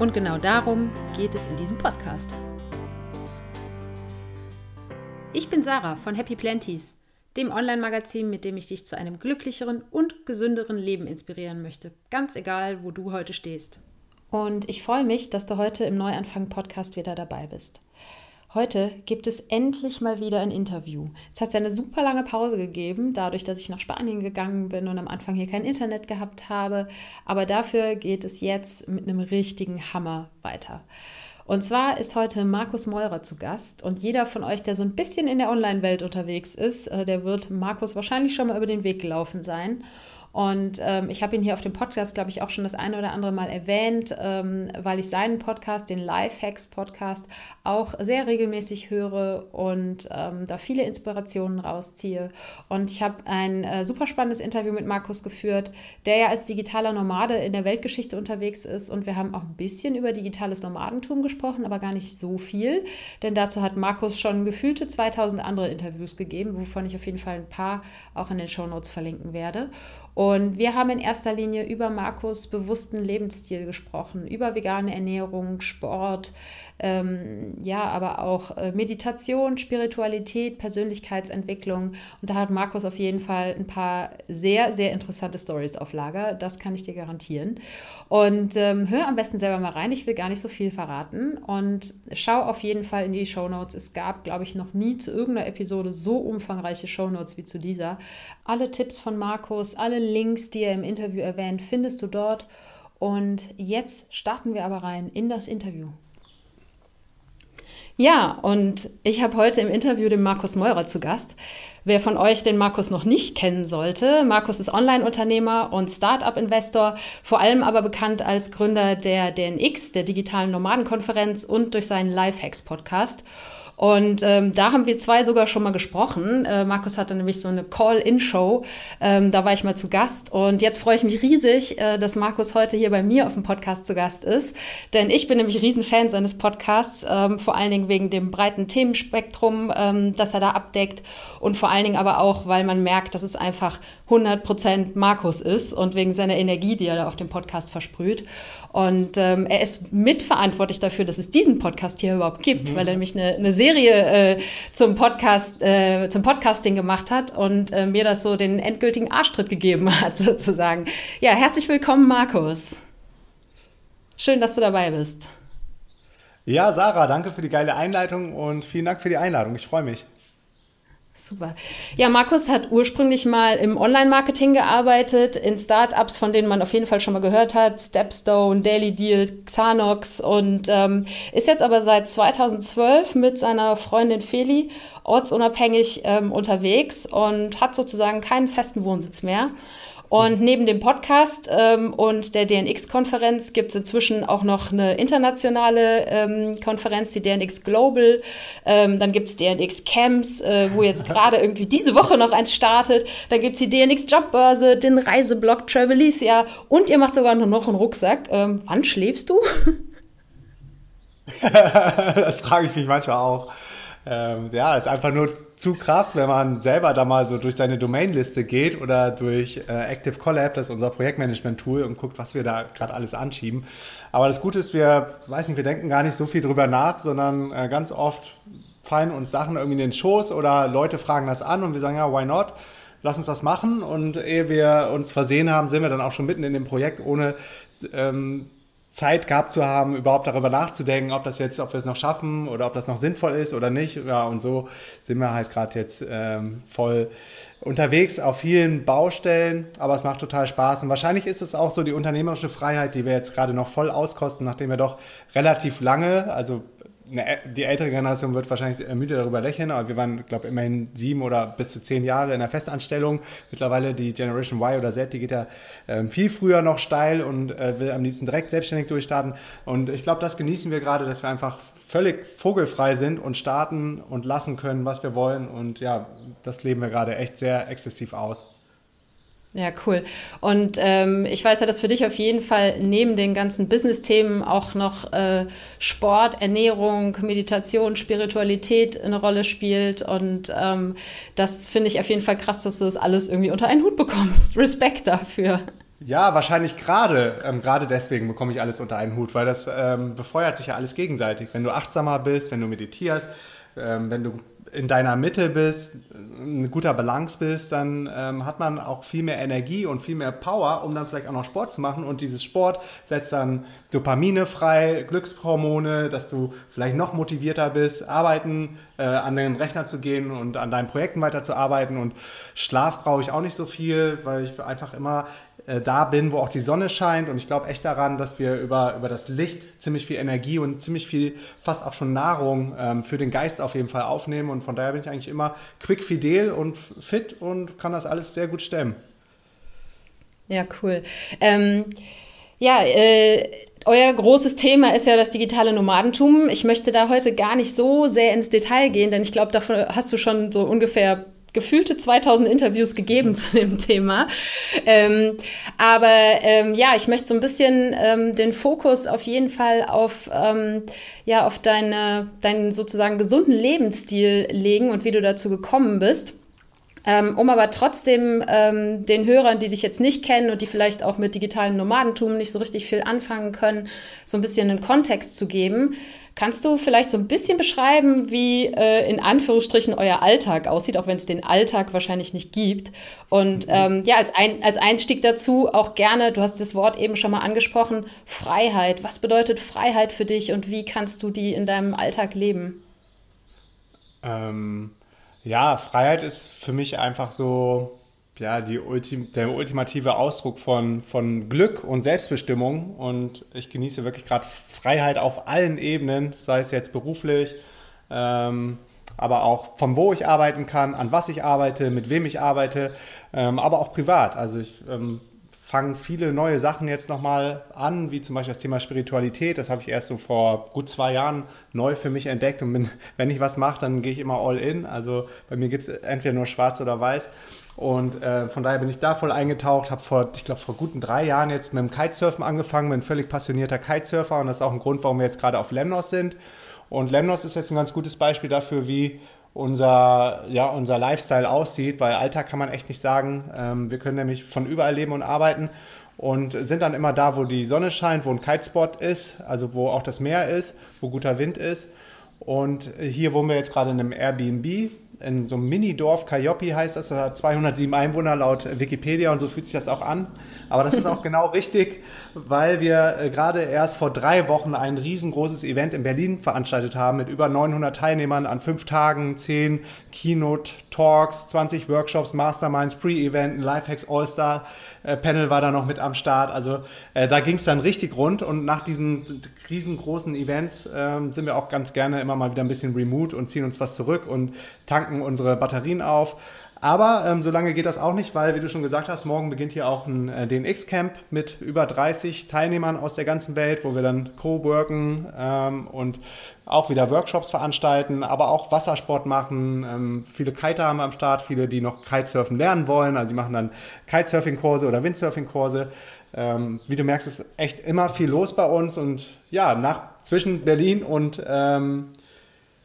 Und genau darum geht es in diesem Podcast. Ich bin Sarah von Happy Planties, dem Online-Magazin, mit dem ich dich zu einem glücklicheren und gesünderen Leben inspirieren möchte, ganz egal, wo du heute stehst. Und ich freue mich, dass du heute im Neuanfang-Podcast wieder dabei bist. Heute gibt es endlich mal wieder ein Interview. Es hat ja eine super lange Pause gegeben, dadurch, dass ich nach Spanien gegangen bin und am Anfang hier kein Internet gehabt habe. Aber dafür geht es jetzt mit einem richtigen Hammer weiter. Und zwar ist heute Markus Meurer zu Gast und jeder von euch, der so ein bisschen in der Online-Welt unterwegs ist, äh, der wird Markus wahrscheinlich schon mal über den Weg gelaufen sein. Und ähm, ich habe ihn hier auf dem Podcast, glaube ich, auch schon das eine oder andere Mal erwähnt, ähm, weil ich seinen Podcast, den Lifehacks Podcast, auch sehr regelmäßig höre und ähm, da viele Inspirationen rausziehe. Und ich habe ein äh, super spannendes Interview mit Markus geführt, der ja als digitaler Nomade in der Weltgeschichte unterwegs ist. Und wir haben auch ein bisschen über digitales Nomadentum gesprochen, aber gar nicht so viel. Denn dazu hat Markus schon gefühlte 2000 andere Interviews gegeben, wovon ich auf jeden Fall ein paar auch in den Show Notes verlinken werde. Und wir haben in erster Linie über Markus bewussten Lebensstil gesprochen, über vegane Ernährung, Sport, ähm, ja, aber auch äh, Meditation, Spiritualität, Persönlichkeitsentwicklung. Und da hat Markus auf jeden Fall ein paar sehr, sehr interessante Stories auf Lager. Das kann ich dir garantieren. Und ähm, hör am besten selber mal rein. Ich will gar nicht so viel verraten. Und schau auf jeden Fall in die Show Notes. Es gab, glaube ich, noch nie zu irgendeiner Episode so umfangreiche Show Notes wie zu dieser. Alle Tipps von Markus, alle Links, die er im Interview erwähnt, findest du dort. Und jetzt starten wir aber rein in das Interview. Ja, und ich habe heute im Interview den Markus Meurer zu Gast. Wer von euch den Markus noch nicht kennen sollte, Markus ist Online-Unternehmer und Startup-Investor, vor allem aber bekannt als Gründer der DNX, der digitalen Nomadenkonferenz und durch seinen Lifehacks-Podcast. Und ähm, da haben wir zwei sogar schon mal gesprochen. Äh, Markus hatte nämlich so eine Call-In-Show. Ähm, da war ich mal zu Gast. Und jetzt freue ich mich riesig, äh, dass Markus heute hier bei mir auf dem Podcast zu Gast ist. Denn ich bin nämlich Riesenfan seines Podcasts, ähm, vor allen Dingen wegen dem breiten Themenspektrum, ähm, das er da abdeckt. Und vor allen Dingen aber auch, weil man merkt, dass es einfach 100% Markus ist und wegen seiner Energie, die er da auf dem Podcast versprüht. Und ähm, er ist mitverantwortlich dafür, dass es diesen Podcast hier überhaupt gibt, mhm. weil er nämlich eine, eine sehr Serie äh, zum Podcast, äh, zum Podcasting gemacht hat und äh, mir das so den endgültigen Arschtritt gegeben hat, sozusagen. Ja, herzlich willkommen, Markus. Schön, dass du dabei bist. Ja, Sarah, danke für die geile Einleitung und vielen Dank für die Einladung. Ich freue mich. Super. Ja, Markus hat ursprünglich mal im Online-Marketing gearbeitet, in Startups, von denen man auf jeden Fall schon mal gehört hat, Stepstone, Daily Deal, Xanox und ähm, ist jetzt aber seit 2012 mit seiner Freundin Feli ortsunabhängig ähm, unterwegs und hat sozusagen keinen festen Wohnsitz mehr und neben dem Podcast ähm, und der DNX-Konferenz gibt es inzwischen auch noch eine internationale ähm, Konferenz, die DNX Global. Ähm, dann gibt es DNX Camps, äh, wo jetzt gerade irgendwie diese Woche noch eins startet. Dann gibt es die DNX Jobbörse, den Reiseblog Travelicia und ihr macht sogar noch einen Rucksack. Ähm, wann schläfst du? das frage ich mich manchmal auch. Ähm, ja, ist einfach nur zu krass, wenn man selber da mal so durch seine Domainliste geht oder durch äh, Active Collab, das ist unser Projektmanagement-Tool, und guckt, was wir da gerade alles anschieben. Aber das Gute ist, wir, weiß nicht, wir denken gar nicht so viel drüber nach, sondern äh, ganz oft fallen uns Sachen irgendwie in den Schoß oder Leute fragen das an und wir sagen, ja, why not? Lass uns das machen. Und ehe wir uns versehen haben, sind wir dann auch schon mitten in dem Projekt, ohne ähm, Zeit gehabt zu haben, überhaupt darüber nachzudenken, ob das jetzt, ob wir es noch schaffen oder ob das noch sinnvoll ist oder nicht. Ja, und so sind wir halt gerade jetzt ähm, voll unterwegs auf vielen Baustellen, aber es macht total Spaß. Und wahrscheinlich ist es auch so die unternehmerische Freiheit, die wir jetzt gerade noch voll auskosten, nachdem wir doch relativ lange, also die ältere Generation wird wahrscheinlich müde darüber lächeln, aber wir waren, glaube ich, immerhin sieben oder bis zu zehn Jahre in der Festanstellung. Mittlerweile die Generation Y oder Z, die geht ja äh, viel früher noch steil und äh, will am liebsten direkt selbstständig durchstarten. Und ich glaube, das genießen wir gerade, dass wir einfach völlig vogelfrei sind und starten und lassen können, was wir wollen. Und ja, das leben wir gerade echt sehr exzessiv aus. Ja, cool. Und ähm, ich weiß ja, dass für dich auf jeden Fall neben den ganzen Business-Themen auch noch äh, Sport, Ernährung, Meditation, Spiritualität eine Rolle spielt. Und ähm, das finde ich auf jeden Fall krass, dass du das alles irgendwie unter einen Hut bekommst. Respekt dafür. Ja, wahrscheinlich gerade. Ähm, gerade deswegen bekomme ich alles unter einen Hut, weil das ähm, befeuert sich ja alles gegenseitig. Wenn du achtsamer bist, wenn du meditierst, ähm, wenn du in deiner Mitte bist, ein guter Balance bist, dann ähm, hat man auch viel mehr Energie und viel mehr Power, um dann vielleicht auch noch Sport zu machen. Und dieses Sport setzt dann Dopamine frei, Glückshormone, dass du vielleicht noch motivierter bist, arbeiten, äh, an den Rechner zu gehen und an deinen Projekten weiterzuarbeiten. Und Schlaf brauche ich auch nicht so viel, weil ich einfach immer äh, da bin, wo auch die Sonne scheint. Und ich glaube echt daran, dass wir über, über das Licht ziemlich viel Energie und ziemlich viel, fast auch schon Nahrung ähm, für den Geist auf jeden Fall aufnehmen. Und von daher bin ich eigentlich immer quick, fidel und fit und kann das alles sehr gut stemmen. Ja, cool. Ähm, ja, äh, euer großes Thema ist ja das digitale Nomadentum. Ich möchte da heute gar nicht so sehr ins Detail gehen, denn ich glaube, davon hast du schon so ungefähr gefühlte 2000 Interviews gegeben zu dem Thema. Ähm, aber ähm, ja, ich möchte so ein bisschen ähm, den Fokus auf jeden Fall auf, ähm, ja, auf deine, deinen sozusagen gesunden Lebensstil legen und wie du dazu gekommen bist. Ähm, um aber trotzdem ähm, den Hörern, die dich jetzt nicht kennen und die vielleicht auch mit digitalem Nomadentum nicht so richtig viel anfangen können, so ein bisschen einen Kontext zu geben. Kannst du vielleicht so ein bisschen beschreiben, wie äh, in Anführungsstrichen euer Alltag aussieht, auch wenn es den Alltag wahrscheinlich nicht gibt? Und mhm. ähm, ja, als, ein, als Einstieg dazu auch gerne, du hast das Wort eben schon mal angesprochen, Freiheit. Was bedeutet Freiheit für dich und wie kannst du die in deinem Alltag leben? Ähm, ja, Freiheit ist für mich einfach so ja, die Ultim der ultimative Ausdruck von, von Glück und Selbstbestimmung. Und ich genieße wirklich gerade Freiheit auf allen Ebenen, sei es jetzt beruflich, ähm, aber auch von wo ich arbeiten kann, an was ich arbeite, mit wem ich arbeite, ähm, aber auch privat. Also ich ähm, fange viele neue Sachen jetzt nochmal an, wie zum Beispiel das Thema Spiritualität. Das habe ich erst so vor gut zwei Jahren neu für mich entdeckt. Und bin, wenn ich was mache, dann gehe ich immer all in. Also bei mir gibt es entweder nur schwarz oder weiß. Und äh, von daher bin ich da voll eingetaucht, habe vor, ich glaube, vor guten drei Jahren jetzt mit dem Kitesurfen angefangen, bin völlig passionierter Kitesurfer und das ist auch ein Grund, warum wir jetzt gerade auf Lemnos sind. Und Lemnos ist jetzt ein ganz gutes Beispiel dafür, wie unser, ja, unser Lifestyle aussieht, weil Alltag kann man echt nicht sagen. Ähm, wir können nämlich von überall leben und arbeiten und sind dann immer da, wo die Sonne scheint, wo ein Kitespot ist, also wo auch das Meer ist, wo guter Wind ist. Und hier wohnen wir jetzt gerade in einem Airbnb in so einem Mini-Dorf, Kajopi heißt das, das hat 207 Einwohner laut Wikipedia und so fühlt sich das auch an. Aber das ist auch genau richtig, weil wir äh, gerade erst vor drei Wochen ein riesengroßes Event in Berlin veranstaltet haben mit über 900 Teilnehmern an fünf Tagen, zehn Keynote-Talks, 20 Workshops, Masterminds, Pre-Event, Lifehacks All-Star. Äh, Panel war da noch mit am Start. Also äh, da ging es dann richtig rund und nach diesen riesengroßen Events äh, sind wir auch ganz gerne immer mal wieder ein bisschen remote und ziehen uns was zurück und tanken unsere Batterien auf. Aber ähm, so lange geht das auch nicht, weil, wie du schon gesagt hast, morgen beginnt hier auch ein äh, DNX-Camp mit über 30 Teilnehmern aus der ganzen Welt, wo wir dann co-worken ähm, und auch wieder Workshops veranstalten, aber auch Wassersport machen. Ähm, viele Kiter haben wir am Start, viele, die noch Kitesurfen lernen wollen. Also die machen dann Kitesurfing-Kurse oder Windsurfing-Kurse. Ähm, wie du merkst, ist echt immer viel los bei uns und ja, nach, zwischen Berlin und ähm,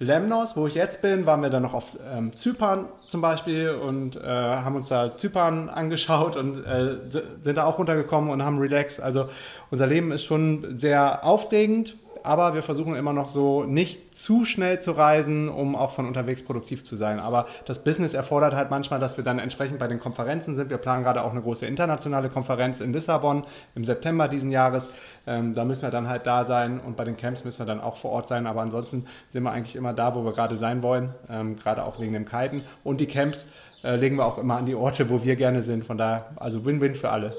Lemnos, wo ich jetzt bin, waren wir dann noch auf ähm, Zypern zum Beispiel und äh, haben uns da Zypern angeschaut und äh, sind da auch runtergekommen und haben relaxed. Also unser Leben ist schon sehr aufregend, aber wir versuchen immer noch so nicht zu schnell zu reisen, um auch von unterwegs produktiv zu sein. Aber das Business erfordert halt manchmal, dass wir dann entsprechend bei den Konferenzen sind. Wir planen gerade auch eine große internationale Konferenz in Lissabon im September diesen Jahres. Ähm, da müssen wir dann halt da sein und bei den Camps müssen wir dann auch vor Ort sein. Aber ansonsten sind wir eigentlich immer da, wo wir gerade sein wollen, ähm, gerade auch wegen dem Kiten. Und die Camps äh, legen wir auch immer an die Orte, wo wir gerne sind. Von daher, also Win-Win für alle.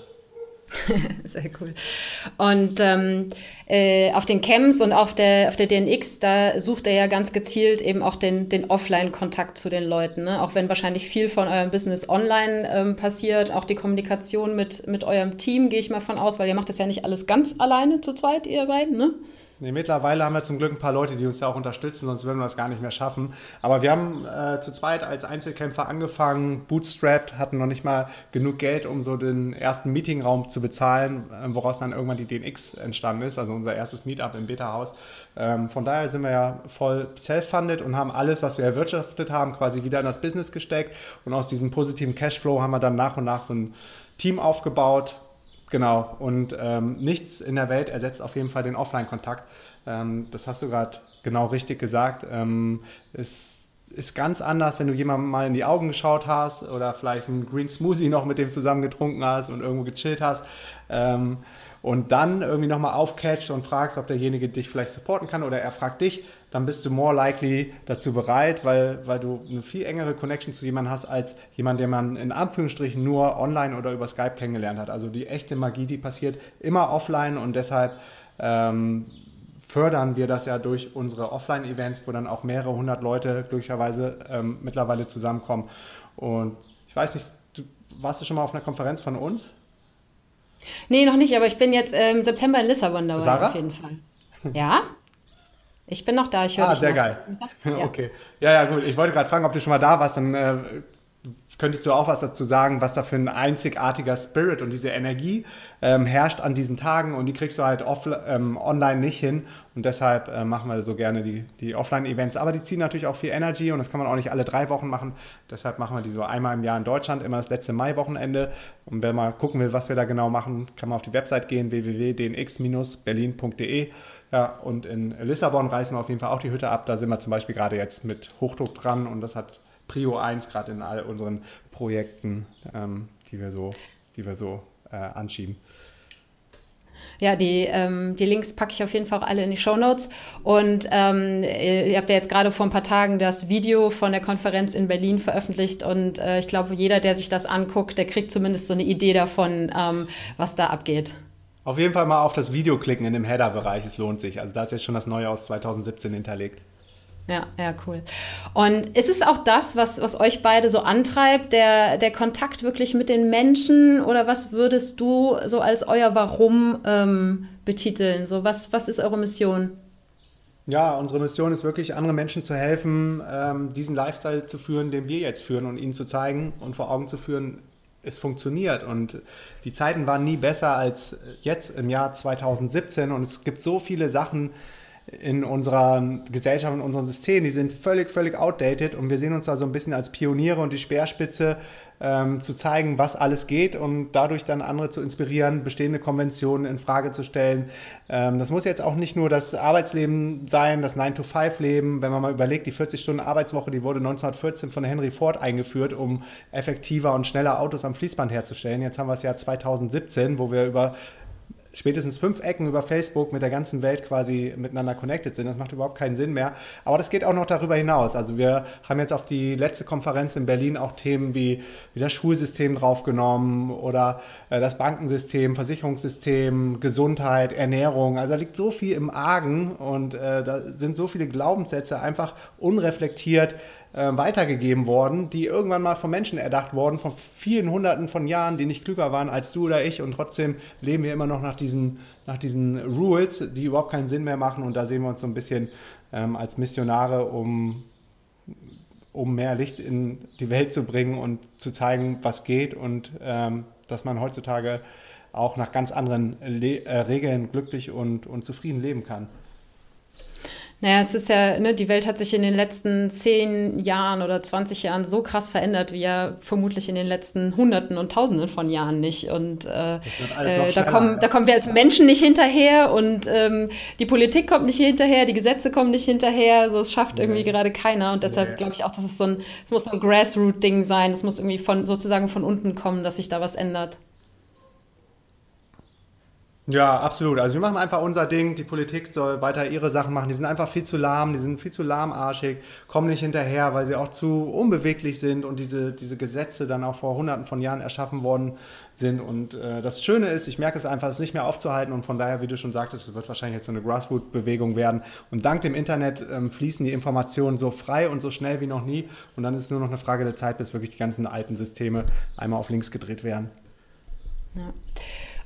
Sehr cool. Und ähm, äh, auf den Camps und auf der, auf der DNX, da sucht er ja ganz gezielt eben auch den, den Offline-Kontakt zu den Leuten. Ne? Auch wenn wahrscheinlich viel von eurem Business online ähm, passiert, auch die Kommunikation mit, mit eurem Team, gehe ich mal von aus, weil ihr macht das ja nicht alles ganz alleine zu zweit, ihr beiden, ne? Nee, mittlerweile haben wir zum Glück ein paar Leute, die uns da auch unterstützen, sonst würden wir das gar nicht mehr schaffen. Aber wir haben äh, zu zweit als Einzelkämpfer angefangen, bootstrapped, hatten noch nicht mal genug Geld, um so den ersten Meetingraum zu bezahlen, äh, woraus dann irgendwann die DNX entstanden ist, also unser erstes Meetup im Beta-Haus. Ähm, von daher sind wir ja voll self-funded und haben alles, was wir erwirtschaftet haben, quasi wieder in das Business gesteckt. Und aus diesem positiven Cashflow haben wir dann nach und nach so ein Team aufgebaut, Genau, und ähm, nichts in der Welt ersetzt auf jeden Fall den Offline-Kontakt. Ähm, das hast du gerade genau richtig gesagt. Ähm, es ist ganz anders, wenn du jemandem mal in die Augen geschaut hast oder vielleicht einen Green Smoothie noch mit dem zusammen getrunken hast und irgendwo gechillt hast. Ähm, und dann irgendwie nochmal aufcatcht und fragst, ob derjenige dich vielleicht supporten kann oder er fragt dich, dann bist du more likely dazu bereit, weil, weil du eine viel engere Connection zu jemandem hast, als jemand, den man in Anführungsstrichen nur online oder über Skype kennengelernt hat. Also die echte Magie, die passiert immer offline und deshalb ähm, fördern wir das ja durch unsere Offline-Events, wo dann auch mehrere hundert Leute glücklicherweise ähm, mittlerweile zusammenkommen. Und ich weiß nicht, du, warst du schon mal auf einer Konferenz von uns? Nee, noch nicht, aber ich bin jetzt äh, im September in Lissabon dabei Sarah? auf jeden Fall. Ja? Ich bin noch da, ich höre Ah, sehr noch. geil. Ja. Okay. Ja, ja, gut. Ich wollte gerade fragen, ob du schon mal da warst, dann äh, könntest du auch was dazu sagen, was da für ein einzigartiger Spirit und diese Energie ähm, herrscht an diesen Tagen und die kriegst du halt off, ähm, online nicht hin und deshalb äh, machen wir so gerne die, die Offline-Events. Aber die ziehen natürlich auch viel Energy und das kann man auch nicht alle drei Wochen machen. Deshalb machen wir die so einmal im Jahr in Deutschland, immer das letzte Mai-Wochenende. Und wer mal gucken will, was wir da genau machen, kann man auf die Website gehen, www.dnx-berlin.de. Ja, und in Lissabon reißen wir auf jeden Fall auch die Hütte ab. Da sind wir zum Beispiel gerade jetzt mit Hochdruck dran und das hat Prio 1 gerade in all unseren Projekten, ähm, die wir so, die wir so äh, anschieben. Ja, die, ähm, die Links packe ich auf jeden Fall auch alle in die Show Notes. Und ähm, ihr habt ja jetzt gerade vor ein paar Tagen das Video von der Konferenz in Berlin veröffentlicht. Und äh, ich glaube, jeder, der sich das anguckt, der kriegt zumindest so eine Idee davon, ähm, was da abgeht. Auf jeden Fall mal auf das Video klicken in dem Header-Bereich. Es lohnt sich. Also da ist jetzt schon das Neue aus 2017 hinterlegt. Ja, ja, cool. Und ist es auch das, was, was euch beide so antreibt, der, der Kontakt wirklich mit den Menschen? Oder was würdest du so als euer Warum ähm, betiteln? So, was, was ist eure Mission? Ja, unsere Mission ist wirklich, andere Menschen zu helfen, ähm, diesen Lifestyle zu führen, den wir jetzt führen und ihnen zu zeigen und vor Augen zu führen, es funktioniert. Und die Zeiten waren nie besser als jetzt im Jahr 2017. Und es gibt so viele Sachen, in unserer Gesellschaft, in unserem System, die sind völlig, völlig outdated und wir sehen uns da so ein bisschen als Pioniere und die Speerspitze ähm, zu zeigen, was alles geht und dadurch dann andere zu inspirieren, bestehende Konventionen in Frage zu stellen. Ähm, das muss jetzt auch nicht nur das Arbeitsleben sein, das 9-to-5-Leben. Wenn man mal überlegt, die 40-Stunden-Arbeitswoche, die wurde 1914 von Henry Ford eingeführt, um effektiver und schneller Autos am Fließband herzustellen. Jetzt haben wir das Jahr 2017, wo wir über spätestens fünf Ecken über Facebook mit der ganzen Welt quasi miteinander connected sind. Das macht überhaupt keinen Sinn mehr. Aber das geht auch noch darüber hinaus. Also wir haben jetzt auf die letzte Konferenz in Berlin auch Themen wie, wie das Schulsystem draufgenommen oder äh, das Bankensystem, Versicherungssystem, Gesundheit, Ernährung. Also da liegt so viel im Argen und äh, da sind so viele Glaubenssätze einfach unreflektiert äh, weitergegeben worden, die irgendwann mal von Menschen erdacht worden, von vielen Hunderten von Jahren, die nicht klüger waren als du oder ich. Und trotzdem leben wir immer noch nach diesen, nach diesen Rules, die überhaupt keinen Sinn mehr machen. Und da sehen wir uns so ein bisschen ähm, als Missionare, um, um mehr Licht in die Welt zu bringen und zu zeigen, was geht. Und ähm, dass man heutzutage auch nach ganz anderen Le äh, Regeln glücklich und, und zufrieden leben kann. Naja, es ist ja, ne, die Welt hat sich in den letzten zehn Jahren oder 20 Jahren so krass verändert, wie ja vermutlich in den letzten Hunderten und Tausenden von Jahren nicht. Und äh, äh, da, kommen, da kommen wir als Menschen nicht hinterher und ähm, die Politik kommt nicht hinterher, die Gesetze kommen nicht hinterher. Also es schafft irgendwie nee. gerade keiner. Und deshalb nee. glaube ich auch, dass es so ein, es muss so ein Grassroot-Ding sein. Es muss irgendwie von sozusagen von unten kommen, dass sich da was ändert. Ja, absolut. Also wir machen einfach unser Ding. Die Politik soll weiter ihre Sachen machen. Die sind einfach viel zu lahm, die sind viel zu lahmarschig, kommen nicht hinterher, weil sie auch zu unbeweglich sind und diese, diese Gesetze dann auch vor hunderten von Jahren erschaffen worden sind. Und äh, das Schöne ist, ich merke es einfach, es ist nicht mehr aufzuhalten und von daher, wie du schon sagtest, es wird wahrscheinlich jetzt so eine Grassroot-Bewegung werden. Und dank dem Internet ähm, fließen die Informationen so frei und so schnell wie noch nie. Und dann ist es nur noch eine Frage der Zeit, bis wirklich die ganzen alten Systeme einmal auf links gedreht werden. Ja.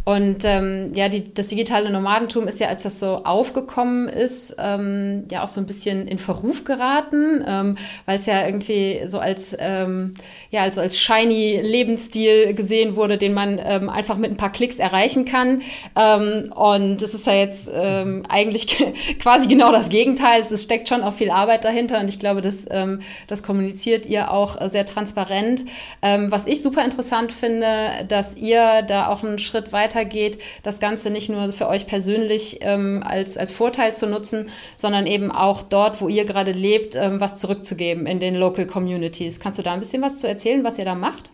Und ähm, ja, die, das digitale Nomadentum ist ja, als das so aufgekommen ist, ähm, ja auch so ein bisschen in Verruf geraten, ähm, weil es ja irgendwie so als, ähm, ja, also als shiny Lebensstil gesehen wurde, den man ähm, einfach mit ein paar Klicks erreichen kann. Ähm, und das ist ja jetzt ähm, eigentlich quasi genau das Gegenteil. Es steckt schon auch viel Arbeit dahinter und ich glaube, das, ähm, das kommuniziert ihr auch sehr transparent. Ähm, was ich super interessant finde, dass ihr da auch einen Schritt weiter weitergeht, das Ganze nicht nur für euch persönlich ähm, als, als Vorteil zu nutzen, sondern eben auch dort, wo ihr gerade lebt, ähm, was zurückzugeben in den Local Communities. Kannst du da ein bisschen was zu erzählen, was ihr da macht?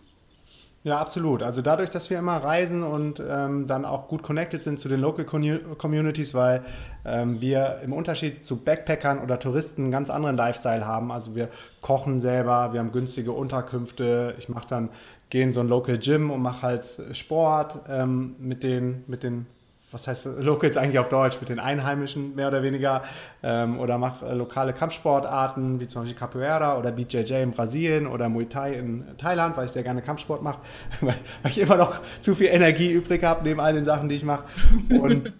Ja, absolut. Also dadurch, dass wir immer reisen und ähm, dann auch gut connected sind zu den Local Communities, weil ähm, wir im Unterschied zu Backpackern oder Touristen einen ganz anderen Lifestyle haben. Also wir kochen selber, wir haben günstige Unterkünfte. Ich mache dann gehe in so ein Local Gym und mache halt Sport ähm, mit den, mit den, was heißt Locals eigentlich auf Deutsch, mit den Einheimischen mehr oder weniger ähm, oder mache äh, lokale Kampfsportarten wie zum Beispiel Capoeira oder BJJ in Brasilien oder Muay Thai in Thailand, weil ich sehr gerne Kampfsport mache, weil, weil ich immer noch zu viel Energie übrig habe neben all den Sachen, die ich mache. Und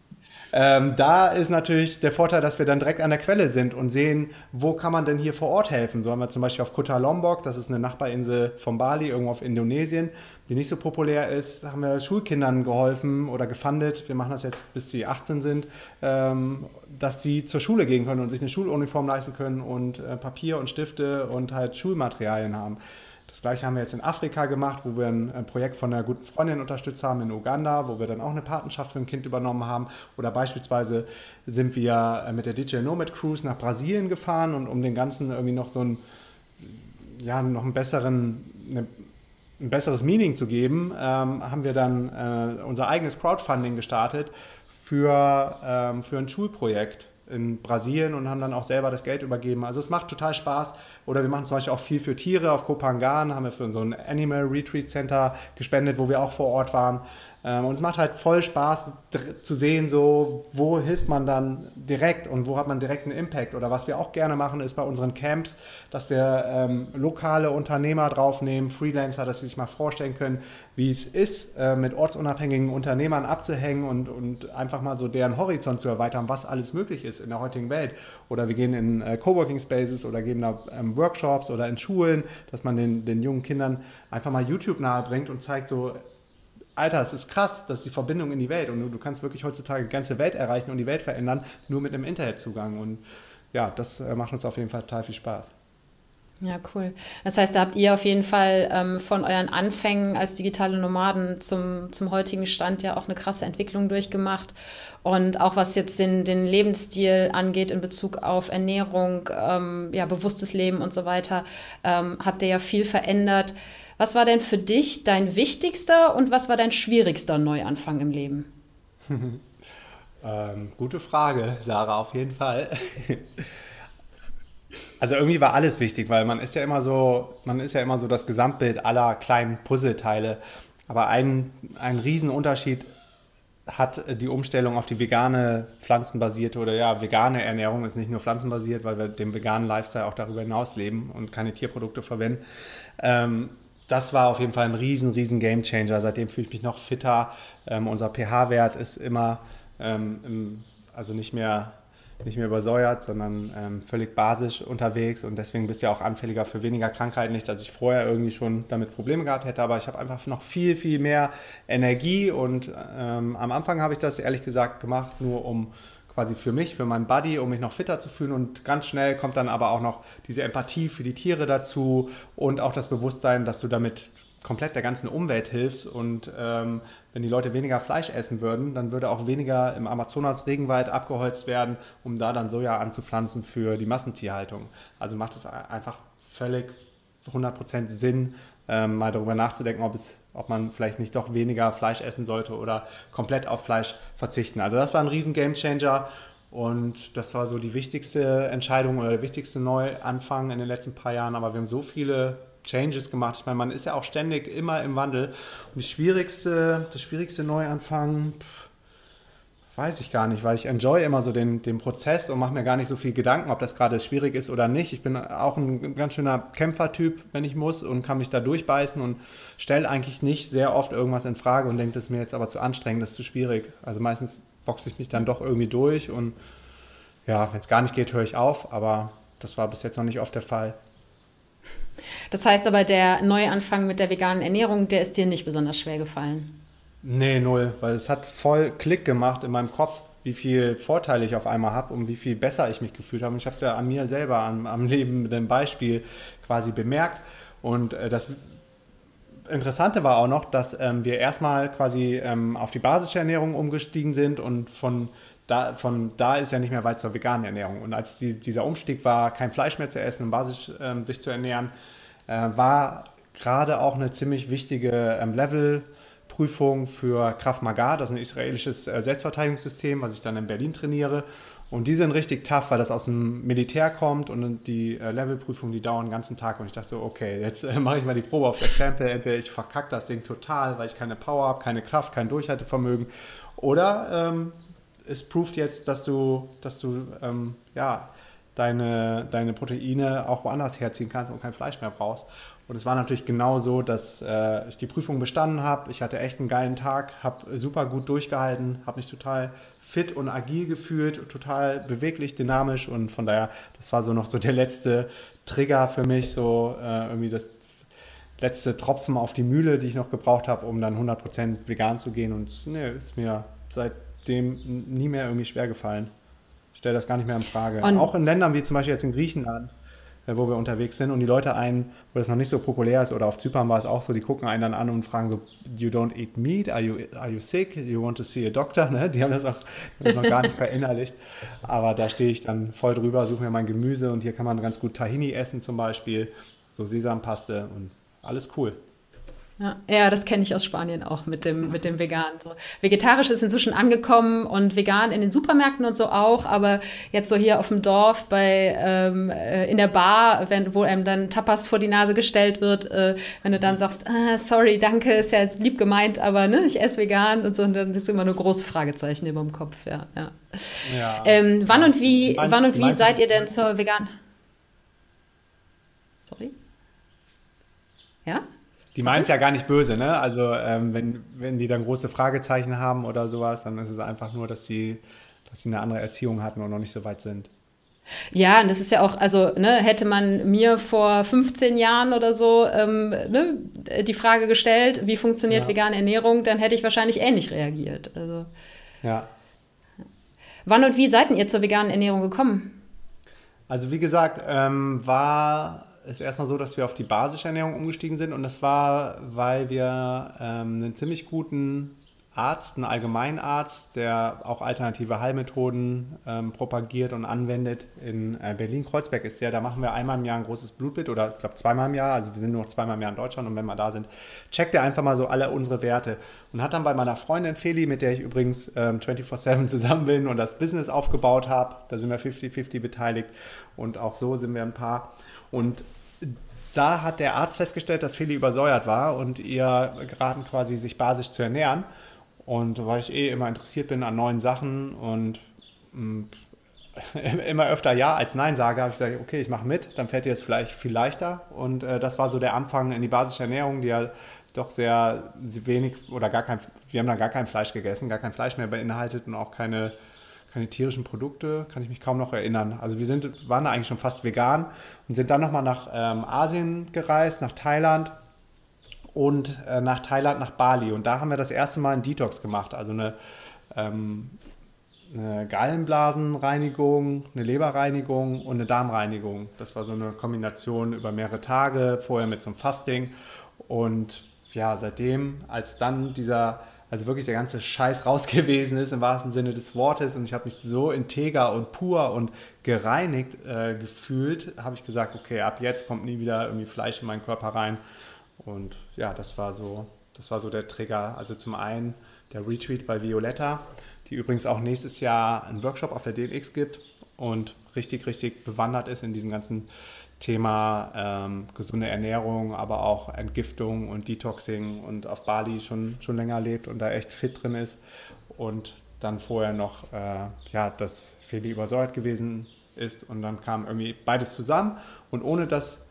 ähm, da ist natürlich der Vorteil, dass wir dann direkt an der Quelle sind und sehen, wo kann man denn hier vor Ort helfen. So haben wir zum Beispiel auf Kota Lombok, das ist eine Nachbarinsel von Bali, irgendwo auf Indonesien, die nicht so populär ist, haben wir Schulkindern geholfen oder gefundet. Wir machen das jetzt, bis sie 18 sind, ähm, dass sie zur Schule gehen können und sich eine Schuluniform leisten können und äh, Papier und Stifte und halt Schulmaterialien haben. Das gleiche haben wir jetzt in Afrika gemacht, wo wir ein, Projekt von einer guten Freundin unterstützt haben in Uganda, wo wir dann auch eine Patenschaft für ein Kind übernommen haben. Oder beispielsweise sind wir äh, mit der DJ Nomad Cruise nach Brasilien gefahren und um den Ganzen irgendwie noch so ein, ja, noch einen besseren, eine, ein besseres Meaning zu geben, ähm, haben wir dann äh, unser eigenes Crowdfunding gestartet für, ähm, für ein Schulprojekt in Brasilien und haben dann auch selber das Geld übergeben. Also es macht total Spaß. Oder wir machen zum Beispiel auch viel für Tiere. Auf Kopangan haben wir für so ein Animal Retreat Center gespendet, wo wir auch vor Ort waren. Ähm, und es macht halt voll Spaß zu sehen, so wo hilft man dann direkt und wo hat man direkt einen Impact. Oder was wir auch gerne machen, ist bei unseren Camps, dass wir ähm, lokale Unternehmer draufnehmen, Freelancer, dass sie sich mal vorstellen können, wie es ist, äh, mit ortsunabhängigen Unternehmern abzuhängen und, und einfach mal so deren Horizont zu erweitern, was alles möglich ist in der heutigen Welt. Oder wir gehen in äh, Coworking Spaces oder geben da ähm, Workshops oder in Schulen, dass man den, den jungen Kindern einfach mal YouTube nahebringt und zeigt so, Alter, es ist krass, das ist die Verbindung in die Welt und du, du, kannst wirklich heutzutage die ganze Welt erreichen und die Welt verändern, nur mit einem Internetzugang. Und ja, das äh, macht uns auf jeden Fall total viel Spaß. Ja, cool. Das heißt, da habt ihr auf jeden Fall ähm, von euren Anfängen als digitale Nomaden zum, zum heutigen Stand ja auch eine krasse Entwicklung durchgemacht. Und auch was jetzt den, den Lebensstil angeht in Bezug auf Ernährung, ähm, ja, bewusstes Leben und so weiter, ähm, habt ihr ja viel verändert. Was war denn für dich dein wichtigster und was war dein schwierigster Neuanfang im Leben? ähm, gute Frage, Sarah, auf jeden Fall. also irgendwie war alles wichtig, weil man ist ja immer so, man ist ja immer so das Gesamtbild aller kleinen Puzzleteile. Aber ein, ein Riesenunterschied hat die Umstellung auf die vegane, pflanzenbasierte oder ja, vegane Ernährung ist nicht nur pflanzenbasiert, weil wir den veganen Lifestyle auch darüber hinaus leben und keine Tierprodukte verwenden. Ähm, das war auf jeden Fall ein riesen, riesen Game Changer. Seitdem fühle ich mich noch fitter. Ähm, unser pH-Wert ist immer, ähm, im, also nicht mehr, nicht mehr übersäuert, sondern ähm, völlig basisch unterwegs und deswegen bist du ja auch anfälliger für weniger Krankheiten. Nicht, dass ich vorher irgendwie schon damit Probleme gehabt hätte, aber ich habe einfach noch viel, viel mehr Energie und ähm, am Anfang habe ich das ehrlich gesagt gemacht, nur um quasi für mich, für meinen Buddy, um mich noch fitter zu fühlen. Und ganz schnell kommt dann aber auch noch diese Empathie für die Tiere dazu und auch das Bewusstsein, dass du damit komplett der ganzen Umwelt hilfst. Und ähm, wenn die Leute weniger Fleisch essen würden, dann würde auch weniger im Amazonas-Regenwald abgeholzt werden, um da dann Soja anzupflanzen für die Massentierhaltung. Also macht es einfach völlig 100% Sinn, ähm, mal darüber nachzudenken, ob, es, ob man vielleicht nicht doch weniger Fleisch essen sollte oder komplett auf Fleisch verzichten. Also das war ein riesen Gamechanger und das war so die wichtigste Entscheidung oder der wichtigste Neuanfang in den letzten paar Jahren. Aber wir haben so viele Changes gemacht. Ich meine, man ist ja auch ständig immer im Wandel. Und das schwierigste, das schwierigste Neuanfang, pff, weiß ich gar nicht, weil ich enjoy immer so den, den Prozess und mache mir gar nicht so viel Gedanken, ob das gerade schwierig ist oder nicht. Ich bin auch ein ganz schöner Kämpfertyp, wenn ich muss und kann mich da durchbeißen und stelle eigentlich nicht sehr oft irgendwas in Frage und denke, das ist mir jetzt aber zu anstrengend, das ist zu schwierig. Also meistens boxe ich mich dann doch irgendwie durch und ja, wenn es gar nicht geht, höre ich auf, aber das war bis jetzt noch nicht oft der Fall. Das heißt aber, der Neuanfang mit der veganen Ernährung, der ist dir nicht besonders schwer gefallen? Nee, null, weil es hat voll Klick gemacht in meinem Kopf, wie viel Vorteile ich auf einmal habe und wie viel besser ich mich gefühlt habe. Ich habe es ja an mir selber, am, am Leben mit dem Beispiel quasi bemerkt. Und äh, das Interessante war auch noch, dass ähm, wir erstmal quasi ähm, auf die basische Ernährung umgestiegen sind und von da, von da ist ja nicht mehr weit zur veganen Ernährung. Und als die, dieser Umstieg war, kein Fleisch mehr zu essen und basisch ähm, sich zu ernähren, äh, war gerade auch eine ziemlich wichtige ähm, Levelprüfung für Krav Maga. Das ist ein israelisches äh, Selbstverteidigungssystem, was ich dann in Berlin trainiere. Und die sind richtig tough, weil das aus dem Militär kommt und die äh, Levelprüfungen, die dauern den ganzen Tag. Und ich dachte so, okay, jetzt äh, mache ich mal die Probe auf Exempel. Entweder ich verkacke das Ding total, weil ich keine Power habe, keine Kraft, kein Durchhaltevermögen. Oder ähm, es proved jetzt, dass du, dass du ähm, ja, deine, deine Proteine auch woanders herziehen kannst und kein Fleisch mehr brauchst. Und es war natürlich genau so, dass äh, ich die Prüfung bestanden habe. Ich hatte echt einen geilen Tag, habe super gut durchgehalten, habe mich total fit und agil gefühlt, total beweglich, dynamisch und von daher, das war so noch so der letzte Trigger für mich, so äh, irgendwie das, das, letzte Tropfen auf die Mühle, die ich noch gebraucht habe, um dann 100% vegan zu gehen und ne, ist mir seitdem nie mehr irgendwie schwer gefallen. Ich stelle das gar nicht mehr in Frage. Und Auch in Ländern wie zum Beispiel jetzt in Griechenland wo wir unterwegs sind. Und die Leute einen, wo das noch nicht so populär ist, oder auf Zypern war es auch so, die gucken einen dann an und fragen so, you don't eat meat, are you, are you sick, you want to see a doctor, ne? die haben das auch das noch gar nicht verinnerlicht, aber da stehe ich dann voll drüber, suche mir mein Gemüse und hier kann man ganz gut Tahini essen zum Beispiel, so Sesampaste und alles cool. Ja, ja das kenne ich aus Spanien auch mit dem, mit dem Vegan. So. Vegetarisch ist inzwischen angekommen und vegan in den Supermärkten und so auch, aber jetzt so hier auf dem Dorf bei ähm, äh, in der Bar, wenn, wo einem dann Tapas vor die Nase gestellt wird, äh, wenn du dann sagst, ah, sorry, danke, ist ja jetzt lieb gemeint, aber ne, ich esse vegan und so, und dann bist du immer nur große Fragezeichen über dem Kopf, ja. ja. ja. Ähm, wann und wie, meinst, wann und wie seid ihr denn zur vegan? Sorry? Ja? Die meinen es ja gar nicht böse, ne? Also ähm, wenn, wenn die dann große Fragezeichen haben oder sowas, dann ist es einfach nur, dass sie, dass sie eine andere Erziehung hatten und noch nicht so weit sind. Ja, und das ist ja auch, also ne, hätte man mir vor 15 Jahren oder so ähm, ne, die Frage gestellt, wie funktioniert ja. vegane Ernährung, dann hätte ich wahrscheinlich ähnlich reagiert. Also, ja. Wann und wie seid ihr zur veganen Ernährung gekommen? Also wie gesagt, ähm, war ist erstmal so, dass wir auf die basische Ernährung umgestiegen sind und das war, weil wir ähm, einen ziemlich guten Arzt, einen Allgemeinarzt, der auch alternative Heilmethoden ähm, propagiert und anwendet. In äh, Berlin-Kreuzberg ist der, da machen wir einmal im Jahr ein großes Blutbild oder ich glaube zweimal im Jahr, also wir sind nur noch zweimal im Jahr in Deutschland und wenn wir da sind, checkt er einfach mal so alle unsere Werte und hat dann bei meiner Freundin Feli, mit der ich übrigens ähm, 24-7 zusammen bin und das Business aufgebaut habe, da sind wir 50-50 beteiligt und auch so sind wir ein paar und da hat der Arzt festgestellt, dass Feli übersäuert war und ihr geraten quasi sich basisch zu ernähren. Und weil ich eh immer interessiert bin an neuen Sachen und mh, mm, immer öfter Ja als Nein sage, habe ich gesagt, okay, ich mache mit, dann fällt dir das vielleicht viel leichter. Und äh, das war so der Anfang in die basische Ernährung, die ja doch sehr wenig oder gar kein, wir haben da gar kein Fleisch gegessen, gar kein Fleisch mehr beinhaltet und auch keine keine tierischen Produkte, kann ich mich kaum noch erinnern. Also wir sind, waren da eigentlich schon fast vegan und sind dann nochmal nach ähm, Asien gereist, nach Thailand und äh, nach Thailand, nach Bali. Und da haben wir das erste Mal einen Detox gemacht, also eine, ähm, eine Gallenblasenreinigung, eine Leberreinigung und eine Darmreinigung. Das war so eine Kombination über mehrere Tage, vorher mit so einem Fasting. Und ja, seitdem, als dann dieser also wirklich der ganze Scheiß raus gewesen ist im wahrsten Sinne des Wortes. Und ich habe mich so integer und pur und gereinigt äh, gefühlt, habe ich gesagt, okay, ab jetzt kommt nie wieder irgendwie Fleisch in meinen Körper rein. Und ja, das war so, das war so der Trigger. Also zum einen der Retweet bei Violetta, die übrigens auch nächstes Jahr einen Workshop auf der DLX gibt und richtig, richtig bewandert ist in diesem ganzen Thema ähm, gesunde Ernährung, aber auch Entgiftung und Detoxing und auf Bali schon, schon länger lebt und da echt fit drin ist. Und dann vorher noch, äh, ja, dass Feli übersäuert gewesen ist und dann kam irgendwie beides zusammen und ohne dass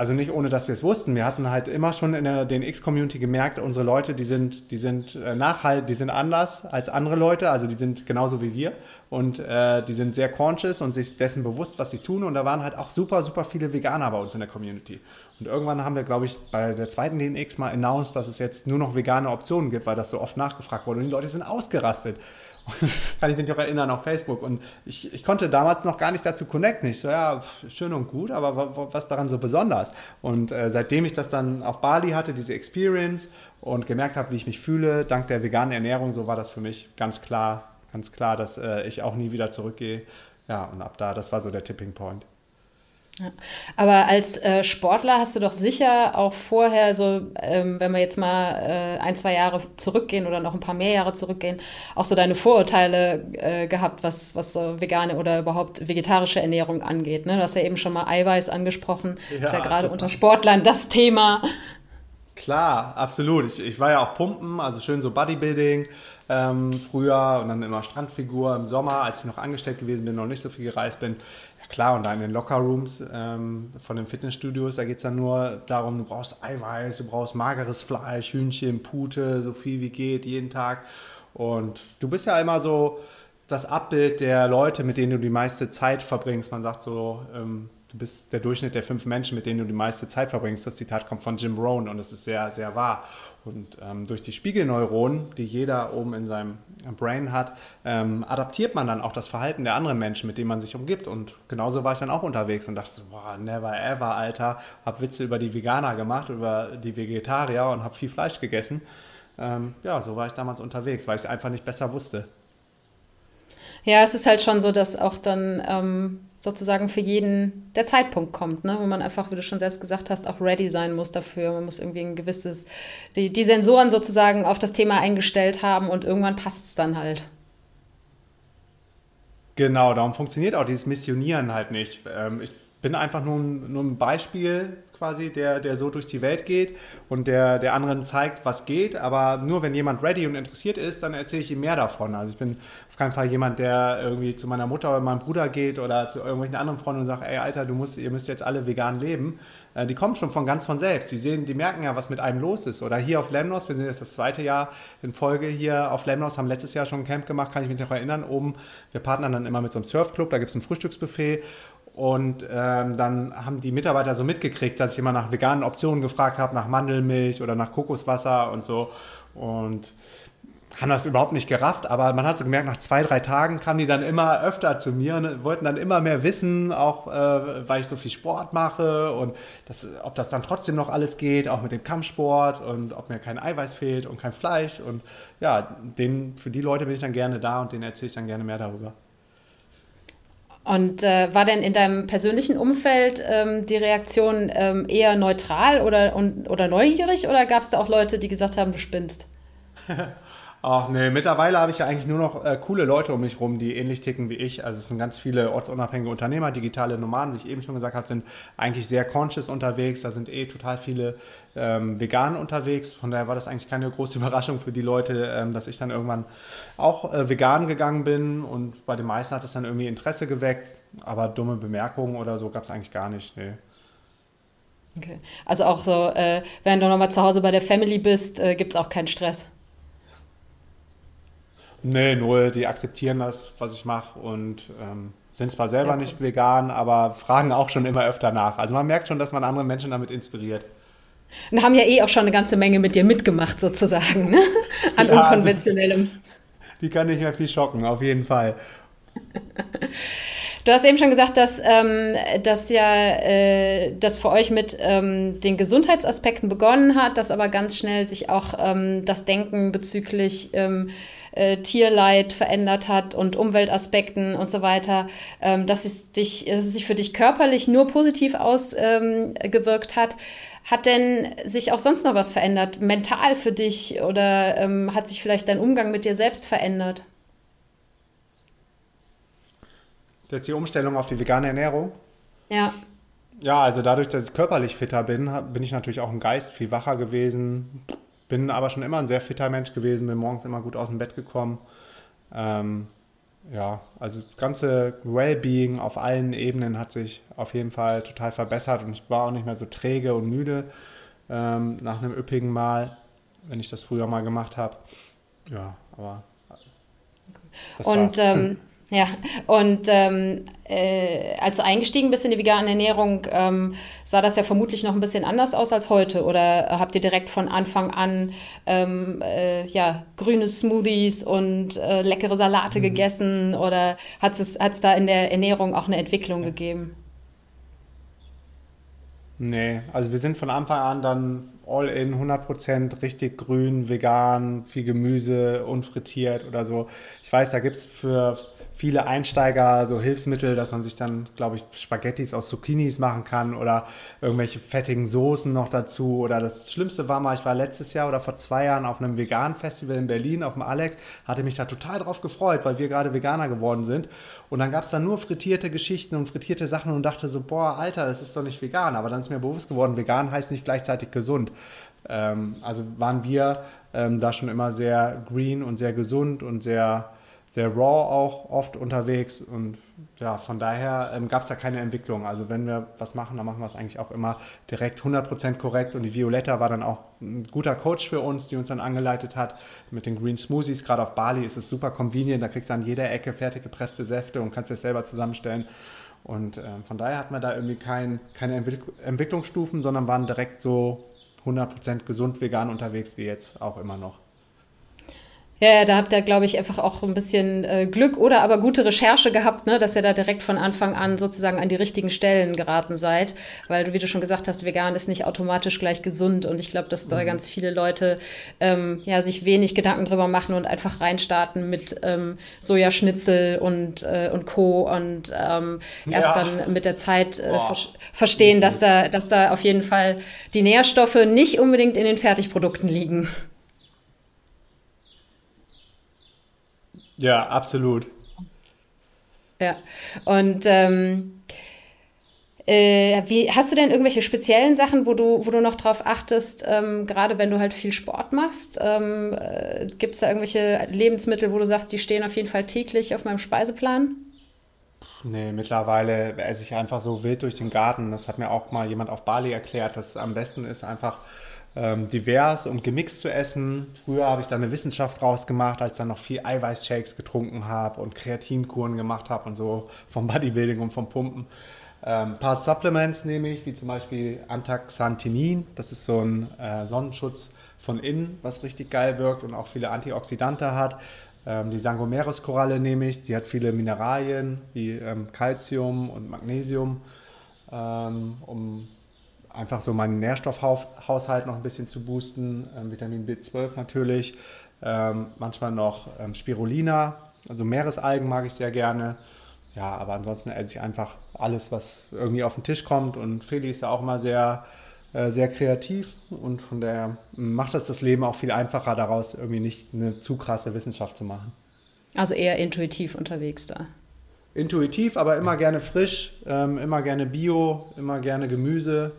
also nicht ohne, dass wir es wussten. Wir hatten halt immer schon in der DNX-Community gemerkt, unsere Leute, die sind, die sind äh, nachhaltig, die sind anders als andere Leute, also die sind genauso wie wir und äh, die sind sehr conscious und sich dessen bewusst, was sie tun. Und da waren halt auch super, super viele Veganer bei uns in der Community. Und irgendwann haben wir, glaube ich, bei der zweiten DNX mal announced, dass es jetzt nur noch vegane Optionen gibt, weil das so oft nachgefragt wurde. Und die Leute sind ausgerastet. kann ich mich noch erinnern, auf Facebook. Und ich, ich konnte damals noch gar nicht dazu connecten. Ich so, ja, schön und gut, aber was daran so besonders? Und äh, seitdem ich das dann auf Bali hatte, diese Experience und gemerkt habe, wie ich mich fühle, dank der veganen Ernährung, so war das für mich ganz klar, ganz klar, dass äh, ich auch nie wieder zurückgehe. Ja, und ab da, das war so der Tipping Point. Ja. Aber als äh, Sportler hast du doch sicher auch vorher, so ähm, wenn wir jetzt mal äh, ein, zwei Jahre zurückgehen oder noch ein paar mehr Jahre zurückgehen, auch so deine Vorurteile äh, gehabt, was, was so vegane oder überhaupt vegetarische Ernährung angeht. Ne? Du hast ja eben schon mal Eiweiß angesprochen. Ja, ist ja gerade unter Sportlern das Thema. Klar, absolut. Ich, ich war ja auch Pumpen, also schön so Bodybuilding ähm, früher und dann immer Strandfigur im Sommer, als ich noch angestellt gewesen bin, noch nicht so viel gereist bin klar, und da in den Lockerrooms ähm, von den Fitnessstudios, da geht es dann nur darum, du brauchst Eiweiß, du brauchst mageres Fleisch, Hühnchen, Pute, so viel wie geht, jeden Tag. Und du bist ja immer so das Abbild der Leute, mit denen du die meiste Zeit verbringst. Man sagt so, ähm, du bist der Durchschnitt der fünf Menschen, mit denen du die meiste Zeit verbringst. Das Zitat kommt von Jim Rohn und es ist sehr, sehr wahr. Und ähm, durch die Spiegelneuronen, die jeder oben in seinem Brain hat, ähm, adaptiert man dann auch das Verhalten der anderen Menschen, mit denen man sich umgibt. Und genauso war ich dann auch unterwegs und dachte so, boah, never ever, Alter. Hab Witze über die Veganer gemacht, über die Vegetarier und hab viel Fleisch gegessen. Ähm, ja, so war ich damals unterwegs, weil ich es einfach nicht besser wusste. Ja, es ist halt schon so, dass auch dann ähm, sozusagen für jeden der Zeitpunkt kommt, ne? wo man einfach, wie du schon selbst gesagt hast, auch ready sein muss dafür. Man muss irgendwie ein gewisses, die, die Sensoren sozusagen auf das Thema eingestellt haben und irgendwann passt es dann halt. Genau, darum funktioniert auch dieses Missionieren halt nicht. Ähm, ich bin einfach nur ein, nur ein Beispiel quasi, der, der so durch die Welt geht und der, der anderen zeigt, was geht. Aber nur wenn jemand ready und interessiert ist, dann erzähle ich ihm mehr davon. Also ich bin auf keinen Fall jemand, der irgendwie zu meiner Mutter oder meinem Bruder geht oder zu irgendwelchen anderen Freunden und sagt, ey Alter, du musst, ihr müsst jetzt alle vegan leben. Äh, die kommen schon von ganz von selbst. Die sehen, die merken ja, was mit einem los ist. Oder hier auf Lemnos, wir sind jetzt das zweite Jahr in Folge hier auf Lemnos, haben letztes Jahr schon ein Camp gemacht, kann ich mich noch erinnern. Oben, wir partnern dann immer mit so einem Surfclub, da gibt es ein Frühstücksbuffet und ähm, dann haben die Mitarbeiter so mitgekriegt, dass ich immer nach veganen Optionen gefragt habe, nach Mandelmilch oder nach Kokoswasser und so. Und haben das überhaupt nicht gerafft, aber man hat so gemerkt, nach zwei, drei Tagen kamen die dann immer öfter zu mir und wollten dann immer mehr wissen, auch äh, weil ich so viel Sport mache und das, ob das dann trotzdem noch alles geht, auch mit dem Kampfsport und ob mir kein Eiweiß fehlt und kein Fleisch. Und ja, den, für die Leute bin ich dann gerne da und denen erzähle ich dann gerne mehr darüber. Und äh, war denn in deinem persönlichen Umfeld ähm, die Reaktion ähm, eher neutral oder, und, oder neugierig oder gab es da auch Leute, die gesagt haben, du spinnst? Ach nee, mittlerweile habe ich ja eigentlich nur noch äh, coole Leute um mich rum, die ähnlich ticken wie ich. Also es sind ganz viele ortsunabhängige Unternehmer, digitale Nomaden, wie ich eben schon gesagt habe, sind eigentlich sehr conscious unterwegs. Da sind eh total viele ähm, vegan unterwegs. Von daher war das eigentlich keine große Überraschung für die Leute, ähm, dass ich dann irgendwann auch äh, vegan gegangen bin. Und bei den meisten hat es dann irgendwie Interesse geweckt. Aber dumme Bemerkungen oder so gab es eigentlich gar nicht. Nee. Okay. Also auch so, äh, wenn du nochmal zu Hause bei der Family bist, äh, gibt es auch keinen Stress. Nee, null. Die akzeptieren das, was ich mache und ähm, sind zwar selber okay. nicht vegan, aber fragen auch schon immer öfter nach. Also man merkt schon, dass man andere Menschen damit inspiriert. Und haben ja eh auch schon eine ganze Menge mit dir mitgemacht, sozusagen, ne? an ja, also unkonventionellem. Also, die kann nicht mehr viel schocken, auf jeden Fall. Du hast eben schon gesagt, dass, ähm, dass ja äh, das für euch mit ähm, den Gesundheitsaspekten begonnen hat, dass aber ganz schnell sich auch ähm, das Denken bezüglich ähm, äh, Tierleid verändert hat und Umweltaspekten und so weiter, ähm, dass, es dich, dass es sich für dich körperlich nur positiv ausgewirkt hat. Hat denn sich auch sonst noch was verändert, mental für dich oder ähm, hat sich vielleicht dein Umgang mit dir selbst verändert? Jetzt die Umstellung auf die vegane Ernährung? Ja. Ja, also dadurch, dass ich körperlich fitter bin, bin ich natürlich auch im Geist viel wacher gewesen. Bin aber schon immer ein sehr fitter Mensch gewesen, bin morgens immer gut aus dem Bett gekommen. Ähm, ja, also das ganze Wellbeing auf allen Ebenen hat sich auf jeden Fall total verbessert und ich war auch nicht mehr so träge und müde ähm, nach einem üppigen Mal, wenn ich das früher mal gemacht habe. Ja, aber. Und ähm, ja, und ähm, äh, als du eingestiegen bist in die vegane Ernährung, ähm, sah das ja vermutlich noch ein bisschen anders aus als heute. Oder habt ihr direkt von Anfang an ähm, äh, ja, grüne Smoothies und äh, leckere Salate mhm. gegessen? Oder hat es da in der Ernährung auch eine Entwicklung gegeben? Nee, also wir sind von Anfang an dann all in 100% richtig grün, vegan, viel Gemüse, unfrittiert oder so. Ich weiß, da gibt es für viele Einsteiger so Hilfsmittel, dass man sich dann, glaube ich, Spaghettis aus Zucchinis machen kann oder irgendwelche fettigen Soßen noch dazu. Oder das Schlimmste war mal, ich war letztes Jahr oder vor zwei Jahren auf einem veganen Festival in Berlin auf dem Alex, hatte mich da total drauf gefreut, weil wir gerade Veganer geworden sind. Und dann gab es da nur frittierte Geschichten und frittierte Sachen und dachte so, boah, Alter, das ist doch nicht vegan. Aber dann ist mir bewusst geworden, vegan heißt nicht gleichzeitig gesund. Ähm, also waren wir ähm, da schon immer sehr green und sehr gesund und sehr sehr raw auch oft unterwegs und ja, von daher ähm, gab es da keine Entwicklung. Also wenn wir was machen, dann machen wir es eigentlich auch immer direkt 100% korrekt und die Violetta war dann auch ein guter Coach für uns, die uns dann angeleitet hat mit den Green Smoothies. Gerade auf Bali ist es super convenient, da kriegst du an jeder Ecke fertig gepresste Säfte und kannst es selber zusammenstellen. Und äh, von daher hatten wir da irgendwie kein, keine Entwick Entwicklungsstufen, sondern waren direkt so 100% gesund vegan unterwegs wie jetzt auch immer noch. Ja, da habt ihr, glaube ich, einfach auch ein bisschen äh, Glück oder aber gute Recherche gehabt, ne, dass ihr da direkt von Anfang an sozusagen an die richtigen Stellen geraten seid. Weil du, wie du schon gesagt hast, vegan ist nicht automatisch gleich gesund. Und ich glaube, dass da mhm. ganz viele Leute ähm, ja, sich wenig Gedanken drüber machen und einfach reinstarten mit ähm, Sojaschnitzel und, äh, und Co. Und ähm, erst ja. dann mit der Zeit äh, ver verstehen, dass da, dass da auf jeden Fall die Nährstoffe nicht unbedingt in den Fertigprodukten liegen. Ja, absolut. Ja, und ähm, äh, wie, hast du denn irgendwelche speziellen Sachen, wo du, wo du noch drauf achtest, ähm, gerade wenn du halt viel Sport machst? Ähm, äh, Gibt es da irgendwelche Lebensmittel, wo du sagst, die stehen auf jeden Fall täglich auf meinem Speiseplan? Nee, mittlerweile esse ich einfach so wild durch den Garten. Das hat mir auch mal jemand auf Bali erklärt, dass es am besten ist, einfach ähm, divers und gemixt zu essen. Früher habe ich da eine Wissenschaft rausgemacht, als ich dann noch viel Eiweißshakes getrunken habe und Kreatinkuren gemacht habe und so vom Bodybuilding und vom Pumpen. Ähm, ein paar Supplements nehme ich, wie zum Beispiel Antaxanthinin. Das ist so ein äh, Sonnenschutz von innen, was richtig geil wirkt und auch viele Antioxidante hat. Ähm, die Sangomeres-Koralle nehme ich, die hat viele Mineralien wie ähm, Calcium und Magnesium, ähm, um einfach so meinen Nährstoffhaushalt noch ein bisschen zu boosten. Ähm, Vitamin B12 natürlich, ähm, manchmal noch ähm, Spirulina, also Meeresalgen mag ich sehr gerne. Ja, aber ansonsten esse ich einfach alles, was irgendwie auf den Tisch kommt. Und Feli ist ja auch immer sehr, äh, sehr kreativ und von daher macht es das Leben auch viel einfacher, daraus irgendwie nicht eine zu krasse Wissenschaft zu machen. Also eher intuitiv unterwegs da. Intuitiv, aber immer gerne frisch, ähm, immer gerne Bio, immer gerne Gemüse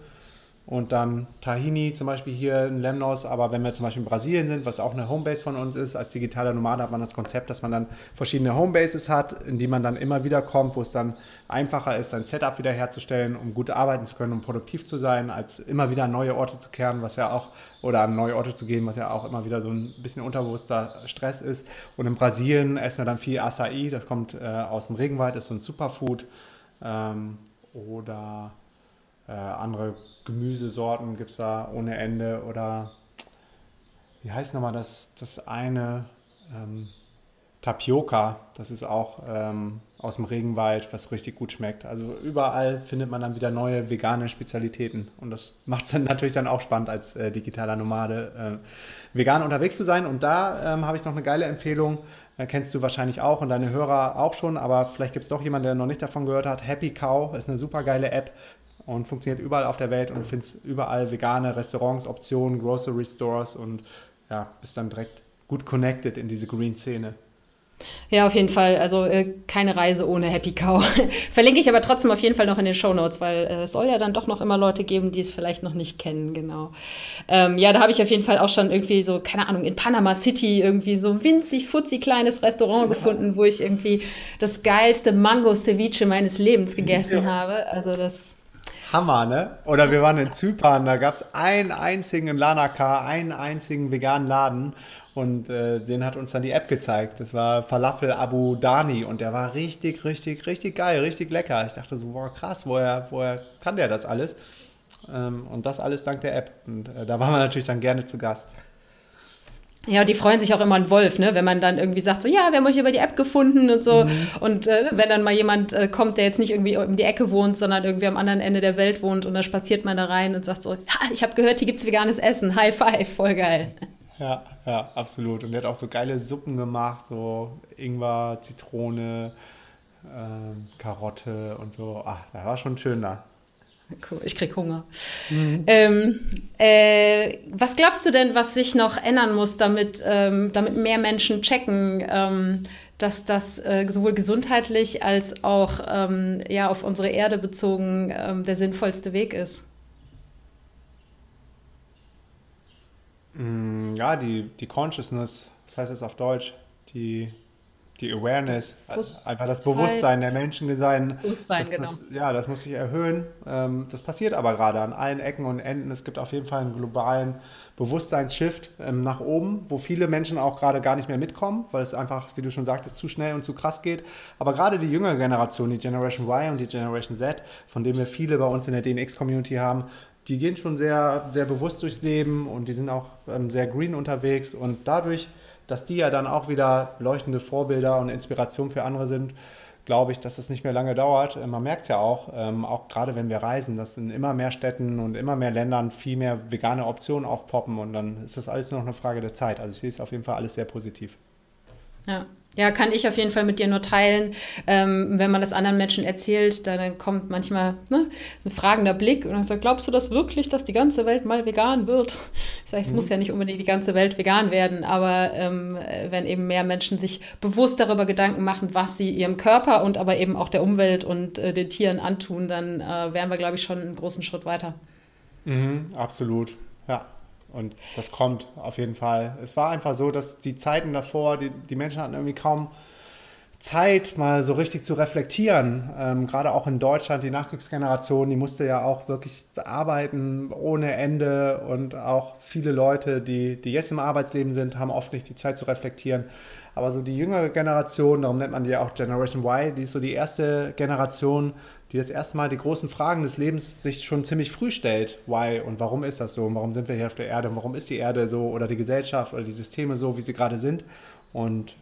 und dann Tahini zum Beispiel hier in Lemnos. Aber wenn wir zum Beispiel in Brasilien sind, was auch eine Homebase von uns ist, als digitaler Nomade hat man das Konzept, dass man dann verschiedene Homebases hat, in die man dann immer wieder kommt, wo es dann einfacher ist, sein Setup wiederherzustellen, um gut arbeiten zu können, um produktiv zu sein, als immer wieder an neue Orte zu kehren, was ja auch, oder an neue Orte zu gehen, was ja auch immer wieder so ein bisschen unterbewusster Stress ist. Und in Brasilien essen wir dann viel Acai, das kommt äh, aus dem Regenwald, ist so ein Superfood. Ähm, oder äh, andere Gemüsesorten gibt es da ohne Ende. Oder wie heißt nochmal das, das eine? Ähm, Tapioca. Das ist auch ähm, aus dem Regenwald, was richtig gut schmeckt. Also überall findet man dann wieder neue vegane Spezialitäten. Und das macht es dann natürlich dann auch spannend, als äh, digitaler Nomade äh, vegan unterwegs zu sein. Und da ähm, habe ich noch eine geile Empfehlung. Äh, kennst du wahrscheinlich auch und deine Hörer auch schon, aber vielleicht gibt es doch jemanden, der noch nicht davon gehört hat. Happy Cow ist eine super geile App und funktioniert überall auf der Welt und du findest überall vegane Restaurants, Optionen, Grocery Stores und ja, bist dann direkt gut connected in diese Green-Szene. Ja, auf jeden Fall. Also äh, keine Reise ohne Happy Cow. Verlinke ich aber trotzdem auf jeden Fall noch in den Show Notes, weil äh, es soll ja dann doch noch immer Leute geben, die es vielleicht noch nicht kennen, genau. Ähm, ja, da habe ich auf jeden Fall auch schon irgendwie so, keine Ahnung, in Panama City irgendwie so ein winzig, futzi kleines Restaurant gefunden, wo ich irgendwie das geilste Mango-Ceviche meines Lebens gegessen ja. habe. Also das Hammer, ne? Oder wir waren in Zypern, da gab es einen einzigen in Lanaka, einen einzigen veganen Laden und äh, den hat uns dann die App gezeigt. Das war Falafel Abu Dhani und der war richtig, richtig, richtig geil, richtig lecker. Ich dachte so, boah, krass, woher, woher kann der das alles? Ähm, und das alles dank der App. Und äh, da waren wir natürlich dann gerne zu Gast. Ja, und die freuen sich auch immer an Wolf, ne? wenn man dann irgendwie sagt, so, ja, wir haben euch über die App gefunden und so. Mhm. Und äh, wenn dann mal jemand äh, kommt, der jetzt nicht irgendwie um die Ecke wohnt, sondern irgendwie am anderen Ende der Welt wohnt und dann spaziert man da rein und sagt so, ja, ich habe gehört, hier gibt's veganes Essen. High five, voll geil. Ja, ja, absolut. Und der hat auch so geile Suppen gemacht, so Ingwer, Zitrone, ähm, Karotte und so. Ach, da war schon schön da. Cool, ich krieg Hunger. Mhm. Ähm, äh, was glaubst du denn, was sich noch ändern muss, damit, ähm, damit mehr Menschen checken, ähm, dass das äh, sowohl gesundheitlich als auch ähm, ja, auf unsere Erde bezogen ähm, der sinnvollste Weg ist? Mm, ja, die, die Consciousness, was heißt das auf Deutsch? Die, die Awareness, Bewusst einfach das Bewusstsein der Menschen sein. Bewusstsein, das, genau. Das, ja, das muss sich erhöhen. Ähm, das passiert aber gerade an allen Ecken und Enden. Es gibt auf jeden Fall einen globalen Bewusstseinsshift ähm, nach oben, wo viele Menschen auch gerade gar nicht mehr mitkommen, weil es einfach, wie du schon sagtest, zu schnell und zu krass geht. Aber gerade die jüngere Generation, die Generation Y und die Generation Z, von denen wir viele bei uns in der DNX-Community haben, die gehen schon sehr, sehr bewusst durchs Leben und die sind auch ähm, sehr green unterwegs und dadurch, dass die ja dann auch wieder leuchtende Vorbilder und Inspiration für andere sind, glaube ich, dass es nicht mehr lange dauert. Äh, man merkt es ja auch, ähm, auch gerade wenn wir reisen, dass in immer mehr Städten und immer mehr Ländern viel mehr vegane Optionen aufpoppen und dann ist das alles nur noch eine Frage der Zeit. Also ich sehe es auf jeden Fall alles sehr positiv. Ja, ja, kann ich auf jeden Fall mit dir nur teilen. Ähm, wenn man das anderen Menschen erzählt, dann kommt manchmal ne, so ein fragender Blick und dann sagt, glaubst du das wirklich, dass die ganze Welt mal vegan wird? Ich sage, es mhm. muss ja nicht unbedingt die ganze Welt vegan werden, aber ähm, wenn eben mehr Menschen sich bewusst darüber Gedanken machen, was sie ihrem Körper und aber eben auch der Umwelt und äh, den Tieren antun, dann äh, wären wir, glaube ich, schon einen großen Schritt weiter. Mhm, absolut, ja. Und das kommt auf jeden Fall. Es war einfach so, dass die Zeiten davor, die, die Menschen hatten irgendwie kaum Zeit, mal so richtig zu reflektieren. Ähm, gerade auch in Deutschland, die Nachkriegsgeneration, die musste ja auch wirklich arbeiten ohne Ende. Und auch viele Leute, die, die jetzt im Arbeitsleben sind, haben oft nicht die Zeit zu reflektieren. Aber so die jüngere Generation, darum nennt man die auch Generation Y, die ist so die erste Generation, die das erste Mal die großen Fragen des Lebens sich schon ziemlich früh stellt. Why und warum ist das so? Und warum sind wir hier auf der Erde? Und warum ist die Erde so oder die Gesellschaft oder die Systeme so, wie sie gerade sind? Und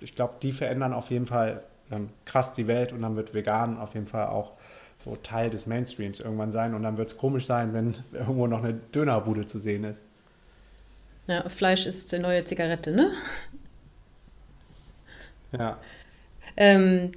ich glaube, die verändern auf jeden Fall ähm, krass die Welt und dann wird vegan auf jeden Fall auch so Teil des Mainstreams irgendwann sein. Und dann wird es komisch sein, wenn irgendwo noch eine Dönerbude zu sehen ist. Ja, Fleisch ist die neue Zigarette, ne? Ja. Ähm,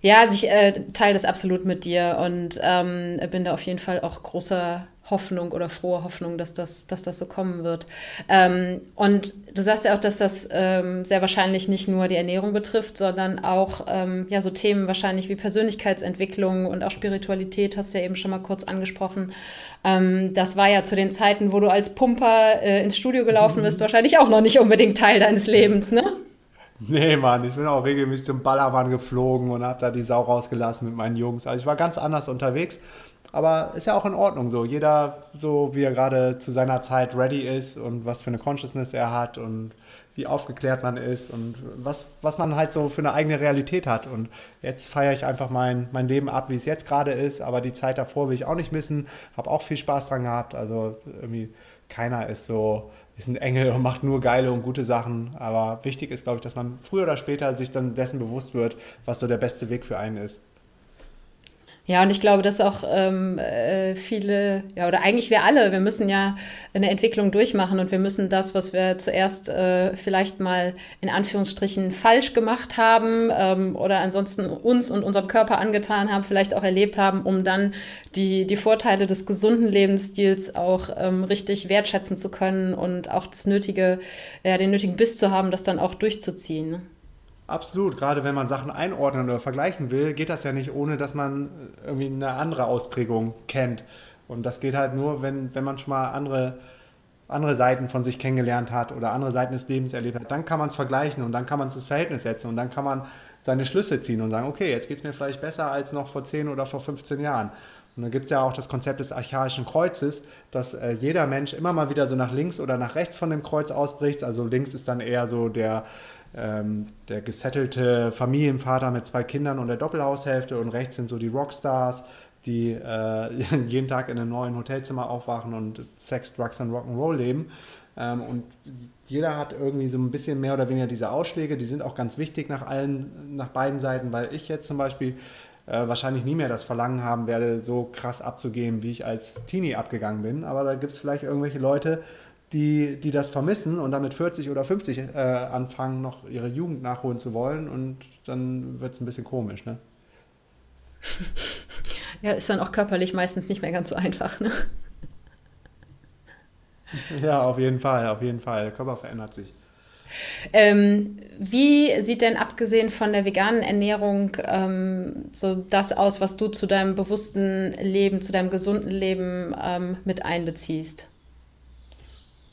ja, also ich äh, teile das absolut mit dir und ähm, bin da auf jeden Fall auch großer Hoffnung oder frohe Hoffnung, dass das, dass das so kommen wird. Ähm, und du sagst ja auch, dass das ähm, sehr wahrscheinlich nicht nur die Ernährung betrifft, sondern auch ähm, ja, so Themen wahrscheinlich wie Persönlichkeitsentwicklung und auch Spiritualität, hast du ja eben schon mal kurz angesprochen. Ähm, das war ja zu den Zeiten, wo du als Pumper äh, ins Studio gelaufen bist, mhm. wahrscheinlich auch noch nicht unbedingt Teil deines Lebens, ne? Nee, Mann, ich bin auch regelmäßig zum Ballermann geflogen und habe da die Sau rausgelassen mit meinen Jungs. Also ich war ganz anders unterwegs. Aber ist ja auch in Ordnung so. Jeder so, wie er gerade zu seiner Zeit ready ist und was für eine Consciousness er hat und wie aufgeklärt man ist und was, was man halt so für eine eigene Realität hat. Und jetzt feiere ich einfach mein, mein Leben ab, wie es jetzt gerade ist. Aber die Zeit davor will ich auch nicht missen. Habe auch viel Spaß dran gehabt. Also irgendwie keiner ist so ist ein Engel und macht nur geile und gute Sachen. Aber wichtig ist, glaube ich, dass man früher oder später sich dann dessen bewusst wird, was so der beste Weg für einen ist. Ja, und ich glaube, dass auch ähm, äh, viele, ja, oder eigentlich wir alle, wir müssen ja eine Entwicklung durchmachen und wir müssen das, was wir zuerst äh, vielleicht mal in Anführungsstrichen falsch gemacht haben ähm, oder ansonsten uns und unserem Körper angetan haben, vielleicht auch erlebt haben, um dann die, die Vorteile des gesunden Lebensstils auch ähm, richtig wertschätzen zu können und auch das nötige, ja, den nötigen Biss zu haben, das dann auch durchzuziehen. Absolut, gerade wenn man Sachen einordnen oder vergleichen will, geht das ja nicht, ohne dass man irgendwie eine andere Ausprägung kennt. Und das geht halt nur, wenn, wenn man schon mal andere, andere Seiten von sich kennengelernt hat oder andere Seiten des Lebens erlebt hat. Dann kann man es vergleichen und dann kann man es ins Verhältnis setzen und dann kann man seine Schlüsse ziehen und sagen, okay, jetzt geht es mir vielleicht besser als noch vor 10 oder vor 15 Jahren. Und dann gibt es ja auch das Konzept des archaischen Kreuzes, dass äh, jeder Mensch immer mal wieder so nach links oder nach rechts von dem Kreuz ausbricht. Also links ist dann eher so der, ähm, der gesettelte Familienvater mit zwei Kindern und der Doppelhaushälfte und rechts sind so die Rockstars, die äh, jeden Tag in einem neuen Hotelzimmer aufwachen und Sex, Drugs und Rock'n'Roll leben. Ähm, und jeder hat irgendwie so ein bisschen mehr oder weniger diese Ausschläge, die sind auch ganz wichtig nach allen, nach beiden Seiten, weil ich jetzt zum Beispiel äh, wahrscheinlich nie mehr das Verlangen haben werde, so krass abzugehen, wie ich als Teenie abgegangen bin. Aber da gibt es vielleicht irgendwelche Leute, die, die das vermissen und damit 40 oder 50 äh, anfangen, noch ihre Jugend nachholen zu wollen und dann wird es ein bisschen komisch, ne? Ja, ist dann auch körperlich meistens nicht mehr ganz so einfach, ne? Ja, auf jeden Fall, auf jeden Fall. Der Körper verändert sich. Ähm, wie sieht denn abgesehen von der veganen Ernährung ähm, so das aus, was du zu deinem bewussten Leben, zu deinem gesunden Leben ähm, mit einbeziehst?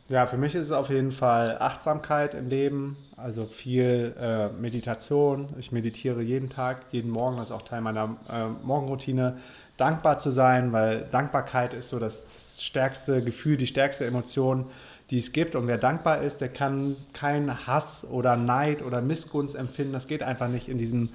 Ja, für mich ist es auf jeden Fall Achtsamkeit im Leben, also viel äh, Meditation. Ich meditiere jeden Tag, jeden Morgen, das ist auch Teil meiner äh, Morgenroutine. Dankbar zu sein, weil Dankbarkeit ist so das, das stärkste Gefühl, die stärkste Emotion, die es gibt. Und wer dankbar ist, der kann keinen Hass oder Neid oder Missgunst empfinden. Das geht einfach nicht in diesem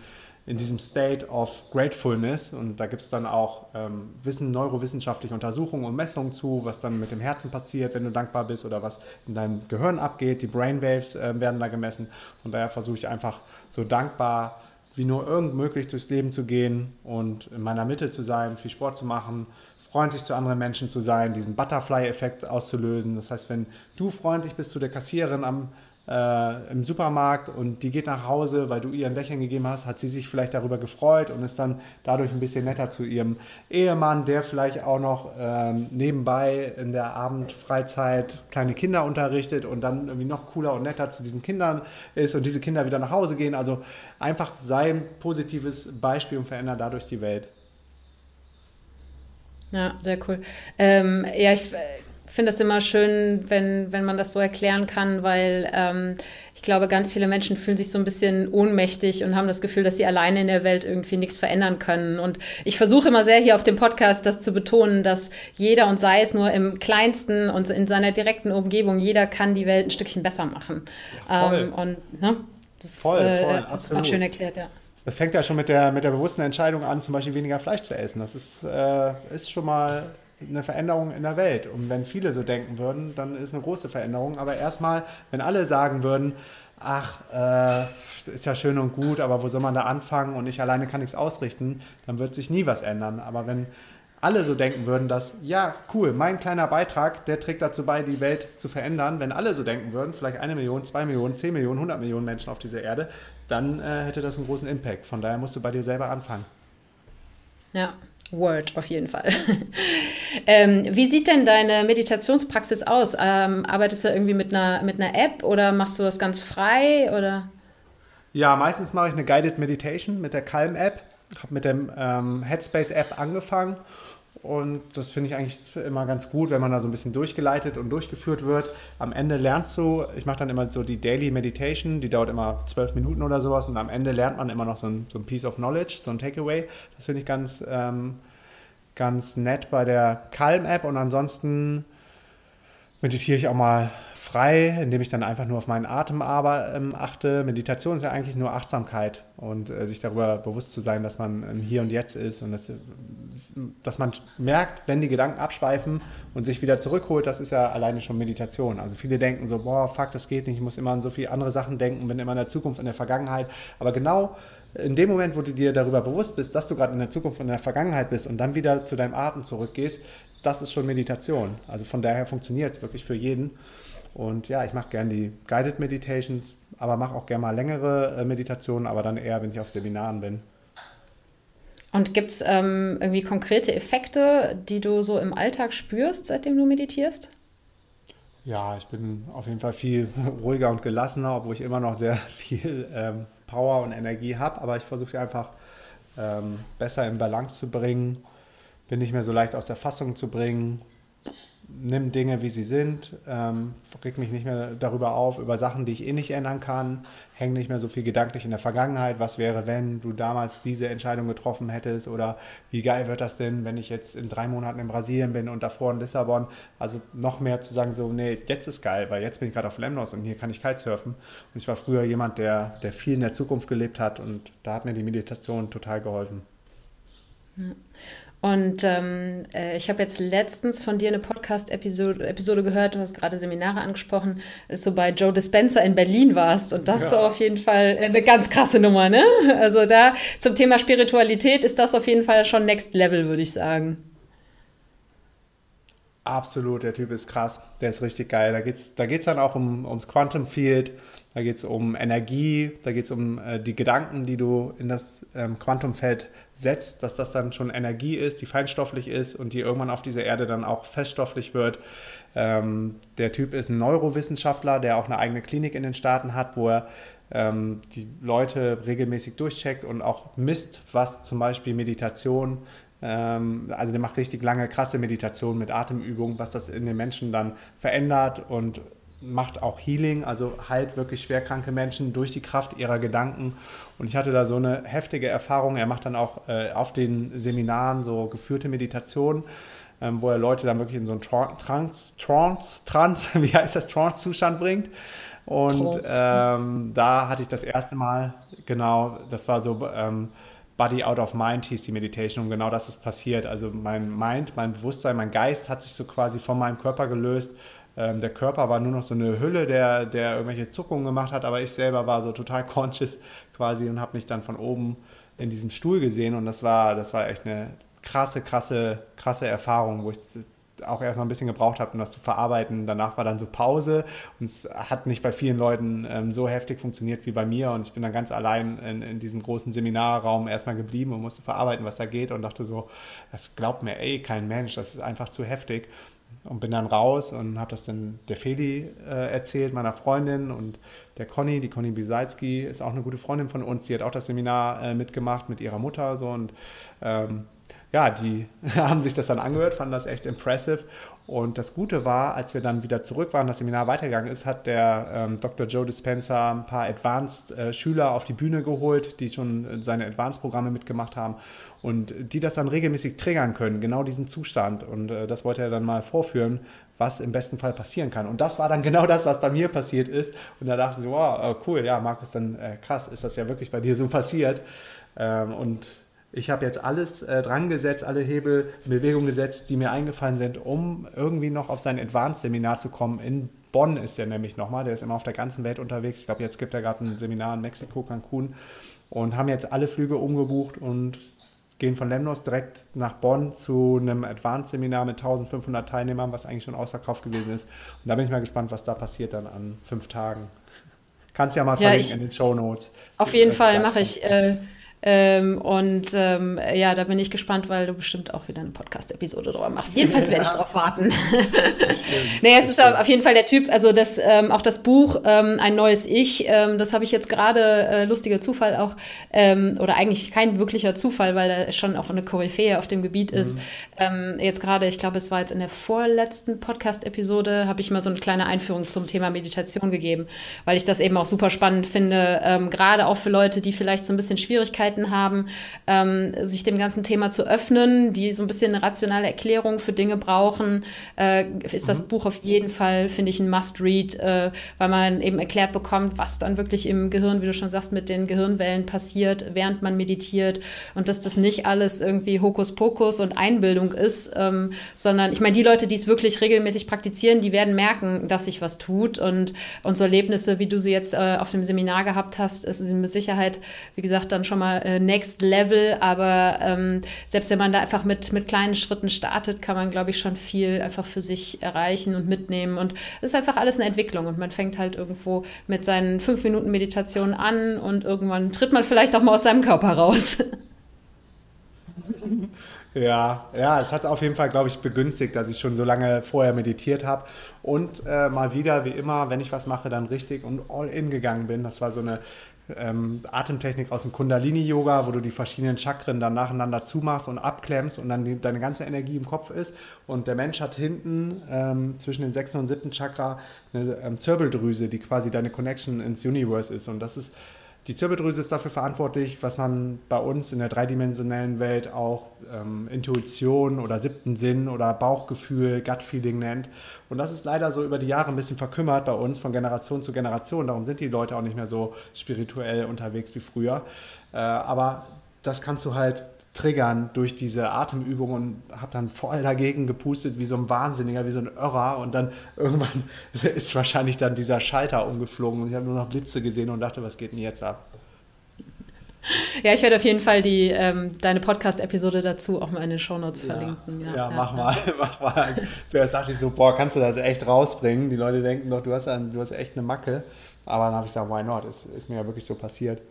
in diesem State of Gratefulness. Und da gibt es dann auch ähm, Wissen, neurowissenschaftliche Untersuchungen und Messungen zu, was dann mit dem Herzen passiert, wenn du dankbar bist oder was in deinem Gehirn abgeht. Die Brainwaves äh, werden da gemessen. Von daher versuche ich einfach so dankbar wie nur irgend möglich durchs Leben zu gehen und in meiner Mitte zu sein, viel Sport zu machen, freundlich zu anderen Menschen zu sein, diesen Butterfly-Effekt auszulösen. Das heißt, wenn du freundlich bist zu der Kassiererin am äh, im Supermarkt und die geht nach Hause, weil du ihr ein Lächeln gegeben hast, hat sie sich vielleicht darüber gefreut und ist dann dadurch ein bisschen netter zu ihrem Ehemann, der vielleicht auch noch ähm, nebenbei in der Abendfreizeit kleine Kinder unterrichtet und dann irgendwie noch cooler und netter zu diesen Kindern ist und diese Kinder wieder nach Hause gehen. Also einfach sein positives Beispiel und verändern dadurch die Welt. Ja, sehr cool. Ähm, ja, ich finde es immer schön, wenn, wenn man das so erklären kann, weil ähm, ich glaube, ganz viele Menschen fühlen sich so ein bisschen ohnmächtig und haben das Gefühl, dass sie alleine in der Welt irgendwie nichts verändern können. Und ich versuche immer sehr hier auf dem Podcast das zu betonen, dass jeder und sei es nur im kleinsten und in seiner direkten Umgebung, jeder kann die Welt ein Stückchen besser machen. Ja, ähm, und ne, das, voll, äh, voll, das ist schön erklärt, ja. Das fängt ja schon mit der, mit der bewussten Entscheidung an, zum Beispiel weniger Fleisch zu essen. Das ist, äh, ist schon mal eine Veränderung in der Welt. Und wenn viele so denken würden, dann ist eine große Veränderung. Aber erstmal, wenn alle sagen würden, ach, äh, ist ja schön und gut, aber wo soll man da anfangen und ich alleine kann nichts ausrichten, dann wird sich nie was ändern. Aber wenn alle so denken würden, dass, ja, cool, mein kleiner Beitrag, der trägt dazu bei, die Welt zu verändern. Wenn alle so denken würden, vielleicht eine Million, zwei Millionen, zehn Millionen, hundert Millionen Menschen auf dieser Erde, dann äh, hätte das einen großen Impact. Von daher musst du bei dir selber anfangen. Ja, Word auf jeden Fall. ähm, wie sieht denn deine Meditationspraxis aus? Ähm, arbeitest du irgendwie mit einer, mit einer App oder machst du das ganz frei? Oder? Ja, meistens mache ich eine Guided Meditation mit der Calm-App. Ich Habe mit der ähm, Headspace-App angefangen und das finde ich eigentlich immer ganz gut, wenn man da so ein bisschen durchgeleitet und durchgeführt wird. Am Ende lernst du, ich mache dann immer so die Daily Meditation, die dauert immer zwölf Minuten oder sowas. Und am Ende lernt man immer noch so ein, so ein Piece of Knowledge, so ein Takeaway. Das finde ich ganz, ähm, ganz nett bei der Calm-App. Und ansonsten meditiere ich auch mal frei, indem ich dann einfach nur auf meinen Atem aber, ähm, achte. Meditation ist ja eigentlich nur Achtsamkeit und äh, sich darüber bewusst zu sein, dass man im Hier und Jetzt ist und das dass man merkt, wenn die Gedanken abschweifen und sich wieder zurückholt, das ist ja alleine schon Meditation. Also viele denken so, boah, fuck, das geht nicht, ich muss immer an so viele andere Sachen denken, bin immer in der Zukunft, in der Vergangenheit. Aber genau in dem Moment, wo du dir darüber bewusst bist, dass du gerade in der Zukunft in der Vergangenheit bist und dann wieder zu deinem Atem zurückgehst, das ist schon Meditation. Also von daher funktioniert es wirklich für jeden. Und ja, ich mache gerne die Guided Meditations, aber mache auch gerne mal längere äh, Meditationen, aber dann eher, wenn ich auf Seminaren bin. Und gibt es ähm, irgendwie konkrete Effekte, die du so im Alltag spürst, seitdem du meditierst? Ja, ich bin auf jeden Fall viel ruhiger und gelassener, obwohl ich immer noch sehr viel ähm, Power und Energie habe. Aber ich versuche einfach ähm, besser in Balance zu bringen, bin nicht mehr so leicht aus der Fassung zu bringen, nimm Dinge, wie sie sind, ähm, reg mich nicht mehr darüber auf, über Sachen, die ich eh nicht ändern kann, häng nicht mehr so viel gedanklich in der Vergangenheit, was wäre, wenn du damals diese Entscheidung getroffen hättest oder wie geil wird das denn, wenn ich jetzt in drei Monaten in Brasilien bin und davor in Lissabon, also noch mehr zu sagen, so, nee, jetzt ist geil, weil jetzt bin ich gerade auf Lemnos und hier kann ich kitesurfen und ich war früher jemand, der, der viel in der Zukunft gelebt hat und da hat mir die Meditation total geholfen. Ja. Und ähm, äh, ich habe jetzt letztens von dir eine Podcast-Episode Episode gehört, du hast gerade Seminare angesprochen, dass du bei Joe Dispenza in Berlin warst. Und das ja. ist so auf jeden Fall eine ganz krasse Nummer, ne? Also da zum Thema Spiritualität ist das auf jeden Fall schon Next Level, würde ich sagen. Absolut, der Typ ist krass, der ist richtig geil. Da geht es da geht's dann auch um, ums Quantum Field, da geht es um Energie, da geht es um äh, die Gedanken, die du in das ähm, Quantumfeld setzt, dass das dann schon Energie ist, die feinstofflich ist und die irgendwann auf dieser Erde dann auch feststofflich wird. Ähm, der Typ ist ein Neurowissenschaftler, der auch eine eigene Klinik in den Staaten hat, wo er ähm, die Leute regelmäßig durchcheckt und auch misst, was zum Beispiel Meditation, ähm, also der macht richtig lange, krasse Meditation mit Atemübungen, was das in den Menschen dann verändert und macht auch Healing, also heilt wirklich schwerkranke Menschen durch die Kraft ihrer Gedanken. Und ich hatte da so eine heftige Erfahrung. Er macht dann auch äh, auf den Seminaren so geführte Meditationen, ähm, wo er Leute dann wirklich in so einen Trance, Trance, Trance, wie heißt das, Trance-Zustand bringt. Und ähm, da hatte ich das erste Mal, genau, das war so ähm, Body Out of Mind hieß die Meditation und genau das ist passiert. Also mein Mind, mein Bewusstsein, mein Geist hat sich so quasi von meinem Körper gelöst ähm, der Körper war nur noch so eine Hülle, der, der irgendwelche Zuckungen gemacht hat, aber ich selber war so total conscious quasi und habe mich dann von oben in diesem Stuhl gesehen und das war, das war echt eine krasse, krasse, krasse Erfahrung, wo ich auch erstmal ein bisschen gebraucht habe, um das zu verarbeiten. Danach war dann so Pause und es hat nicht bei vielen Leuten ähm, so heftig funktioniert wie bei mir und ich bin dann ganz allein in, in, diesem großen Seminarraum erstmal geblieben und musste verarbeiten, was da geht und dachte so, das glaubt mir ey kein Mensch, das ist einfach zu heftig und bin dann raus und habe das dann der Feli äh, erzählt, meiner Freundin und der Conny, die Conny Bisalski ist auch eine gute Freundin von uns, die hat auch das Seminar äh, mitgemacht mit ihrer Mutter so und ähm, ja, die haben sich das dann angehört, fanden das echt impressive und das Gute war, als wir dann wieder zurück waren, das Seminar weitergegangen ist, hat der ähm, Dr. Joe Dispenza ein paar Advanced-Schüler äh, auf die Bühne geholt, die schon seine Advanced-Programme mitgemacht haben und die das dann regelmäßig triggern können, genau diesen Zustand. Und äh, das wollte er dann mal vorführen, was im besten Fall passieren kann. Und das war dann genau das, was bei mir passiert ist. Und da dachte ich, wow, äh, cool, ja, Markus, dann äh, krass, ist das ja wirklich bei dir so passiert. Ähm, und ich habe jetzt alles äh, dran gesetzt, alle Hebel in Bewegung gesetzt, die mir eingefallen sind, um irgendwie noch auf sein Advanced-Seminar zu kommen. In Bonn ist er nämlich nochmal, der ist immer auf der ganzen Welt unterwegs. Ich glaube, jetzt gibt er gerade ein Seminar in Mexiko, Cancun und haben jetzt alle Flüge umgebucht und gehen von Lemnos direkt nach Bonn zu einem Advanced-Seminar mit 1500 Teilnehmern, was eigentlich schon ausverkauft gewesen ist. Und da bin ich mal gespannt, was da passiert dann an fünf Tagen. Kannst ja mal ja, verlinken in den Show Notes. Auf jeden Fall mache ich. Äh, ähm, und ähm, ja, da bin ich gespannt, weil du bestimmt auch wieder eine Podcast-Episode drüber machst. Jedenfalls werde ich drauf warten. nee, es ist auf jeden Fall der Typ, also das, ähm, auch das Buch ähm, Ein neues Ich, ähm, das habe ich jetzt gerade, äh, lustiger Zufall auch, ähm, oder eigentlich kein wirklicher Zufall, weil er schon auch eine Koryphäe auf dem Gebiet ist. Mhm. jetzt gerade, ich glaube, es war jetzt in der vorletzten Podcast-Episode, habe ich mal so eine kleine Einführung zum Thema Meditation gegeben, weil ich das eben auch super spannend finde, gerade auch für Leute, die vielleicht so ein bisschen Schwierigkeiten Möglichkeiten haben, ähm, sich dem ganzen Thema zu öffnen, die so ein bisschen eine rationale Erklärung für Dinge brauchen, äh, ist das mhm. Buch auf jeden Fall, finde ich, ein Must-Read, äh, weil man eben erklärt bekommt, was dann wirklich im Gehirn, wie du schon sagst, mit den Gehirnwellen passiert, während man meditiert und dass das nicht alles irgendwie Hokuspokus und Einbildung ist, ähm, sondern ich meine, die Leute, die es wirklich regelmäßig praktizieren, die werden merken, dass sich was tut und, und so Erlebnisse, wie du sie jetzt äh, auf dem Seminar gehabt hast, ist mit Sicherheit, wie gesagt, dann schon mal äh, Next Level, aber ähm, selbst wenn man da einfach mit, mit kleinen Schritten startet, kann man, glaube ich, schon viel einfach für sich erreichen und mitnehmen und es ist einfach alles eine Entwicklung und man fängt halt irgendwo mit seinen fünf Minuten Meditation an und irgendwann tritt man vielleicht auch mal aus seinem Körper raus. Ja, ja, es hat auf jeden Fall, glaube ich, begünstigt, dass ich schon so lange vorher meditiert habe und äh, mal wieder, wie immer, wenn ich was mache, dann richtig und all in gegangen bin. Das war so eine ähm, Atemtechnik aus dem Kundalini-Yoga, wo du die verschiedenen Chakren dann nacheinander zumachst und abklemmst und dann die, deine ganze Energie im Kopf ist. Und der Mensch hat hinten ähm, zwischen dem sechsten und siebten Chakra eine ähm, Zirbeldrüse, die quasi deine Connection ins Universe ist. Und das ist die Zirbeldrüse ist dafür verantwortlich, was man bei uns in der dreidimensionellen Welt auch ähm, Intuition oder siebten Sinn oder Bauchgefühl, Gut-Feeling nennt. Und das ist leider so über die Jahre ein bisschen verkümmert bei uns von Generation zu Generation. Darum sind die Leute auch nicht mehr so spirituell unterwegs wie früher. Äh, aber das kannst du halt triggern durch diese Atemübung und habe dann voll dagegen gepustet wie so ein Wahnsinniger, wie so ein Irrer und dann irgendwann ist wahrscheinlich dann dieser Schalter umgeflogen und ich habe nur noch Blitze gesehen und dachte, was geht denn jetzt ab? Ja, ich werde auf jeden Fall die, ähm, deine Podcast-Episode dazu auch mal in den Shownotes ja. verlinken. Ja, ja mach ja. mal, mach mal. Zuerst dachte ich so, boah, kannst du das echt rausbringen? Die Leute denken doch, du hast, ein, du hast echt eine Macke. Aber dann habe ich gesagt, why not? Ist, ist mir ja wirklich so passiert.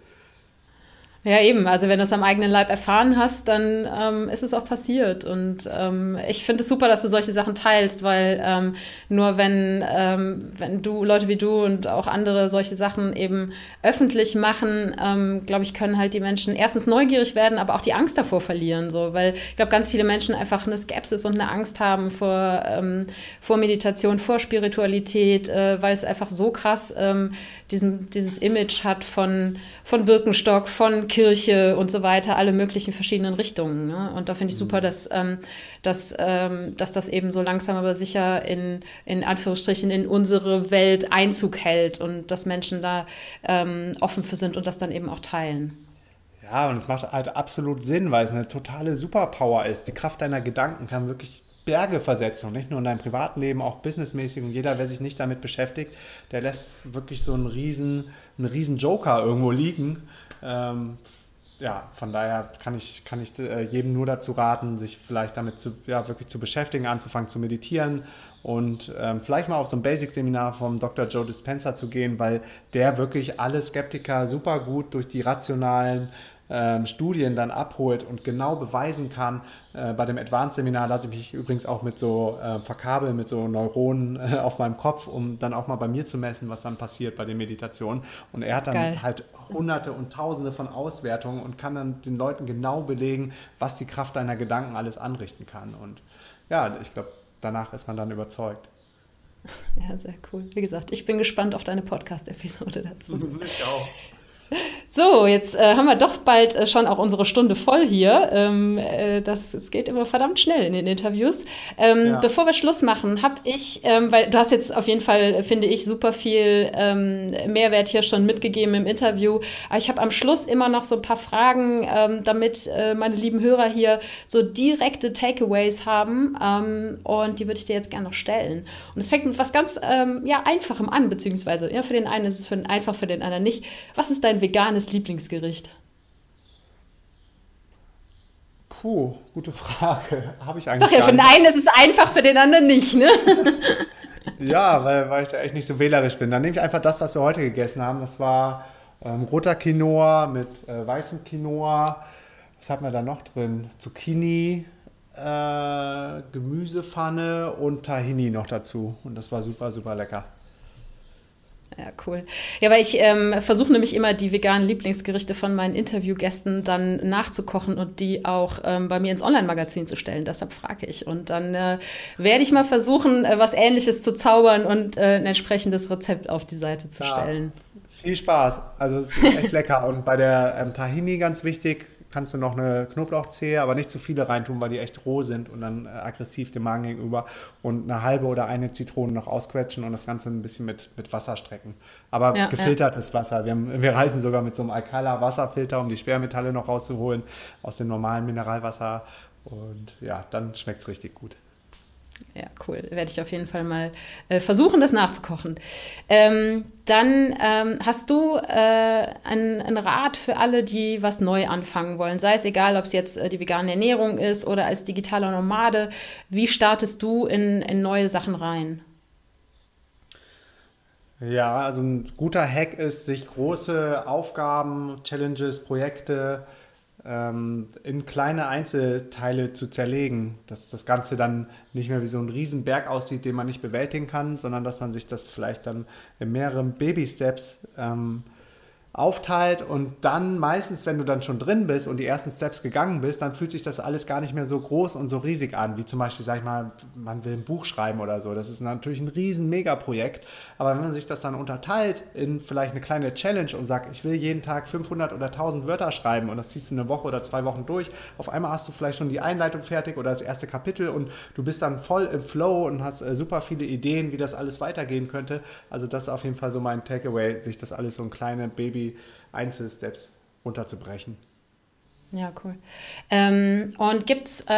Ja, eben. Also wenn du es am eigenen Leib erfahren hast, dann ähm, ist es auch passiert. Und ähm, ich finde es super, dass du solche Sachen teilst, weil ähm, nur wenn, ähm, wenn du, Leute wie du und auch andere solche Sachen eben öffentlich machen, ähm, glaube ich, können halt die Menschen erstens neugierig werden, aber auch die Angst davor verlieren. So. Weil ich glaube, ganz viele Menschen einfach eine Skepsis und eine Angst haben vor, ähm, vor Meditation, vor Spiritualität, äh, weil es einfach so krass diesen, dieses Image hat von, von Birkenstock, von Kirche und so weiter, alle möglichen verschiedenen Richtungen. Ne? Und da finde ich super, mhm. dass, ähm, dass, ähm, dass das eben so langsam aber sicher in, in Anführungsstrichen in unsere Welt Einzug hält und dass Menschen da ähm, offen für sind und das dann eben auch teilen. Ja, und es macht halt absolut Sinn, weil es eine totale Superpower ist. Die Kraft deiner Gedanken kann wirklich Berge versetzen und nicht nur in deinem Privatleben, auch businessmäßig. Und jeder, wer sich nicht damit beschäftigt, der lässt wirklich so einen riesen, einen riesen Joker irgendwo liegen ähm, ja, von daher kann ich, kann ich äh, jedem nur dazu raten, sich vielleicht damit zu, ja, wirklich zu beschäftigen, anzufangen zu meditieren und ähm, vielleicht mal auf so ein Basic-Seminar vom Dr. Joe Dispenza zu gehen, weil der wirklich alle Skeptiker super gut durch die rationalen ähm, Studien dann abholt und genau beweisen kann. Äh, bei dem Advanced-Seminar lasse ich mich übrigens auch mit so äh, verkabeln, mit so Neuronen äh, auf meinem Kopf, um dann auch mal bei mir zu messen, was dann passiert bei den Meditationen. Und er hat dann Geil. halt hunderte und tausende von Auswertungen und kann dann den Leuten genau belegen, was die Kraft deiner Gedanken alles anrichten kann. Und ja, ich glaube, danach ist man dann überzeugt. Ja, sehr cool. Wie gesagt, ich bin gespannt auf deine Podcast-Episode dazu. Ich auch. So, jetzt äh, haben wir doch bald äh, schon auch unsere Stunde voll hier. Ähm, äh, das, es geht immer verdammt schnell in den Interviews. Ähm, ja. Bevor wir Schluss machen, habe ich, ähm, weil du hast jetzt auf jeden Fall, finde ich, super viel ähm, Mehrwert hier schon mitgegeben im Interview. Aber ich habe am Schluss immer noch so ein paar Fragen, ähm, damit äh, meine lieben Hörer hier so direkte Takeaways haben. Ähm, und die würde ich dir jetzt gerne noch stellen. Und es fängt mit was ganz ja, Einfachem an, beziehungsweise ja, für den einen ist es für den, einfach, für den anderen nicht. Was ist dein veganes Lieblingsgericht? Puh, gute Frage. Habe ich eigentlich. Sag ja, für den einen ist es einfach, für den anderen nicht, ne? ja, weil, weil ich da echt nicht so wählerisch bin. Dann nehme ich einfach das, was wir heute gegessen haben. Das war ähm, roter Quinoa mit äh, weißem Quinoa. Was hatten wir da noch drin? Zucchini, äh, Gemüsepfanne und Tahini noch dazu. Und das war super, super lecker. Ja, cool. Ja, weil ich ähm, versuche nämlich immer die veganen Lieblingsgerichte von meinen Interviewgästen dann nachzukochen und die auch ähm, bei mir ins Online-Magazin zu stellen. Deshalb frage ich. Und dann äh, werde ich mal versuchen, äh, was Ähnliches zu zaubern und äh, ein entsprechendes Rezept auf die Seite zu ja. stellen. Viel Spaß. Also es ist echt lecker. Und bei der ähm, Tahini ganz wichtig, kannst du noch eine Knoblauchzehe, aber nicht zu viele reintun, weil die echt roh sind und dann äh, aggressiv dem Magen gegenüber. Und eine halbe oder eine Zitrone noch ausquetschen und das Ganze ein bisschen mit, mit Wasser strecken. Aber ja, gefiltertes ja. Wasser. Wir, haben, wir reisen sogar mit so einem Alcala-Wasserfilter, um die Schwermetalle noch rauszuholen aus dem normalen Mineralwasser. Und ja, dann schmeckt es richtig gut. Ja, cool. Werde ich auf jeden Fall mal äh, versuchen, das nachzukochen. Ähm, dann ähm, hast du äh, einen, Rat für alle, die was neu anfangen wollen. Sei es egal, ob es jetzt äh, die vegane Ernährung ist oder als digitaler Nomade. Wie startest du in, in neue Sachen rein? Ja, also ein guter Hack ist, sich große Aufgaben, Challenges, Projekte ähm, in kleine Einzelteile zu zerlegen, dass das Ganze dann nicht mehr wie so ein Riesenberg aussieht, den man nicht bewältigen kann, sondern dass man sich das vielleicht dann in mehreren Baby-Steps ähm, aufteilt und dann meistens, wenn du dann schon drin bist und die ersten Steps gegangen bist, dann fühlt sich das alles gar nicht mehr so groß und so riesig an, wie zum Beispiel, sag ich mal, man will ein Buch schreiben oder so. Das ist natürlich ein riesen Megaprojekt, aber wenn man sich das dann unterteilt in vielleicht eine kleine Challenge und sagt, ich will jeden Tag 500 oder 1000 Wörter schreiben und das ziehst du eine Woche oder zwei Wochen durch, auf einmal hast du vielleicht schon die Einleitung fertig oder das erste Kapitel und du bist dann voll im Flow und hast äh, super viele Ideen, wie das alles weitergehen könnte. Also das ist auf jeden Fall so mein Takeaway, sich das alles so ein kleine Baby die Einzelsteps runterzubrechen. Ja, cool. Ähm, und gibt es äh,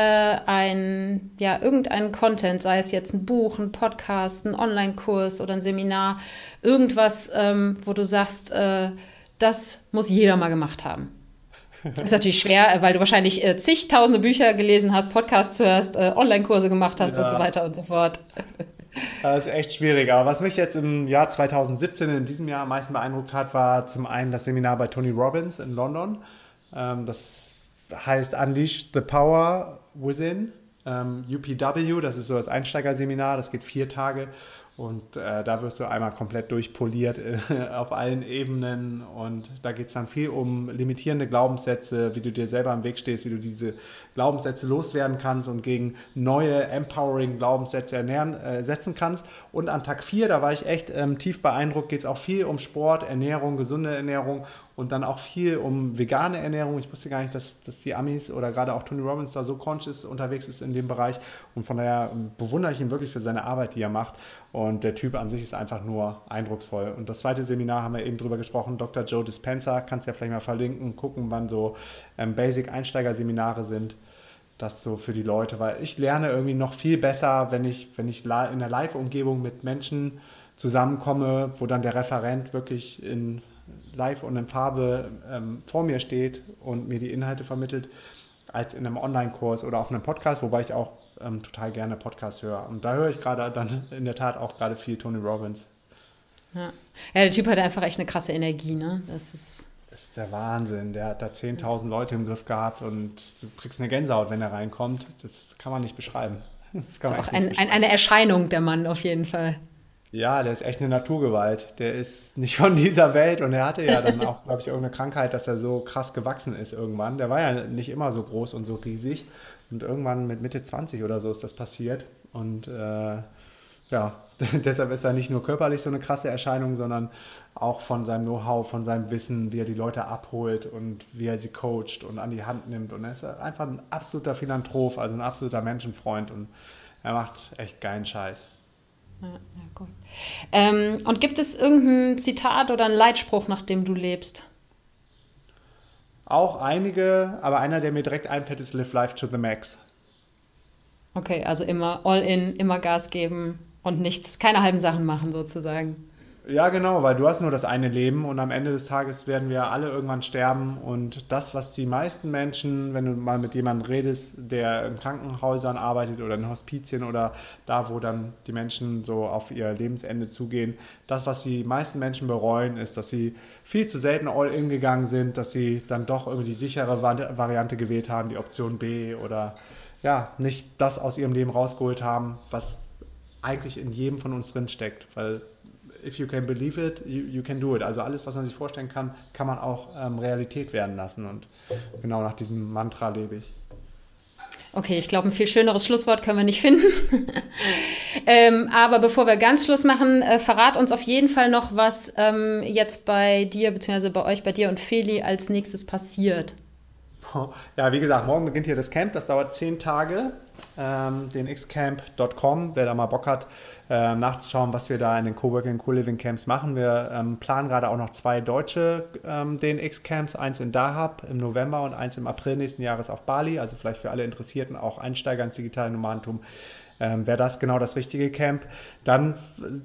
ein, ja, irgendeinen Content, sei es jetzt ein Buch, ein Podcast, ein Online-Kurs oder ein Seminar, irgendwas, ähm, wo du sagst, äh, das muss jeder mal gemacht haben? Das ist natürlich schwer, weil du wahrscheinlich äh, zigtausende Bücher gelesen hast, Podcasts hörst, äh, Online-Kurse gemacht hast ja. und so weiter und so fort. Das ist echt schwierig. Aber was mich jetzt im Jahr 2017, in diesem Jahr am meisten beeindruckt hat, war zum einen das Seminar bei Tony Robbins in London. Ähm, das heißt Unleash the Power Within. UPW, ähm, das ist so das Einsteigerseminar, das geht vier Tage und äh, da wirst du einmal komplett durchpoliert äh, auf allen Ebenen. Und da geht es dann viel um limitierende Glaubenssätze, wie du dir selber im Weg stehst, wie du diese Glaubenssätze loswerden kannst und gegen neue empowering Glaubenssätze ernähren, äh, setzen kannst. Und an Tag 4, da war ich echt ähm, tief beeindruckt, geht es auch viel um Sport, Ernährung, gesunde Ernährung und dann auch viel um vegane Ernährung. Ich wusste gar nicht, dass, dass die Amis oder gerade auch Tony Robbins da so conscious unterwegs ist in dem Bereich. Und von daher ähm, bewundere ich ihn wirklich für seine Arbeit, die er macht. Und der Typ an sich ist einfach nur eindrucksvoll. Und das zweite Seminar haben wir eben drüber gesprochen, Dr. Joe Dispenza, kannst du ja vielleicht mal verlinken, gucken, wann so ähm, Basic-Einsteigerseminare sind. Das so für die Leute, weil ich lerne irgendwie noch viel besser, wenn ich, wenn ich in der Live-Umgebung mit Menschen zusammenkomme, wo dann der Referent wirklich in live und in Farbe ähm, vor mir steht und mir die Inhalte vermittelt, als in einem Online-Kurs oder auf einem Podcast, wobei ich auch ähm, total gerne Podcasts höre. Und da höre ich gerade dann in der Tat auch gerade viel Tony Robbins. Ja. ja, der Typ hat einfach echt eine krasse Energie, ne? Das ist. Das ist der Wahnsinn. Der hat da 10.000 Leute im Griff gehabt und du kriegst eine Gänsehaut, wenn er reinkommt. Das kann man nicht beschreiben. Das, das ist auch ein, ein, eine Erscheinung, der Mann, auf jeden Fall. Ja, der ist echt eine Naturgewalt. Der ist nicht von dieser Welt und er hatte ja dann auch, glaube ich, irgendeine Krankheit, dass er so krass gewachsen ist irgendwann. Der war ja nicht immer so groß und so riesig und irgendwann mit Mitte 20 oder so ist das passiert und äh, ja, deshalb ist er nicht nur körperlich so eine krasse Erscheinung, sondern auch von seinem Know-how, von seinem Wissen, wie er die Leute abholt und wie er sie coacht und an die Hand nimmt. Und er ist einfach ein absoluter Philanthrop, also ein absoluter Menschenfreund und er macht echt geilen Scheiß. Ja, ja gut. Ähm, und gibt es irgendein Zitat oder einen Leitspruch, nach dem du lebst? Auch einige, aber einer, der mir direkt einfällt, ist Live Life to the Max. Okay, also immer all in, immer Gas geben und nichts, keine halben Sachen machen sozusagen. Ja, genau, weil du hast nur das eine Leben und am Ende des Tages werden wir alle irgendwann sterben. Und das, was die meisten Menschen, wenn du mal mit jemandem redest, der in Krankenhäusern arbeitet oder in Hospizien oder da, wo dann die Menschen so auf ihr Lebensende zugehen, das, was die meisten Menschen bereuen, ist, dass sie viel zu selten all-in gegangen sind, dass sie dann doch irgendwie die sichere Variante gewählt haben, die Option B oder ja, nicht das aus ihrem Leben rausgeholt haben, was eigentlich in jedem von uns drin steckt, weil if you can believe it, you, you, can do it. Also alles, was man sich vorstellen kann, kann man auch ähm, Realität werden lassen. Und genau nach diesem Mantra lebe ich. Okay, ich glaube, ein viel schöneres Schlusswort können wir nicht finden. ähm, aber bevor wir ganz Schluss machen, äh, verrat uns auf jeden Fall noch, was ähm, jetzt bei dir, beziehungsweise bei euch, bei dir und Feli als nächstes passiert. Ja, wie gesagt, morgen beginnt hier das Camp. Das dauert zehn Tage. Ähm, den xcamp.com, wer da mal Bock hat, äh, nachzuschauen, was wir da in den Coworking Co-Living Camps machen. Wir ähm, planen gerade auch noch zwei deutsche ähm, DNX-Camps, eins in Dahab im November und eins im April nächsten Jahres auf Bali. Also vielleicht für alle Interessierten, auch Einsteiger ins digitale Nomadentum. Ähm, wäre das genau das richtige Camp. Dann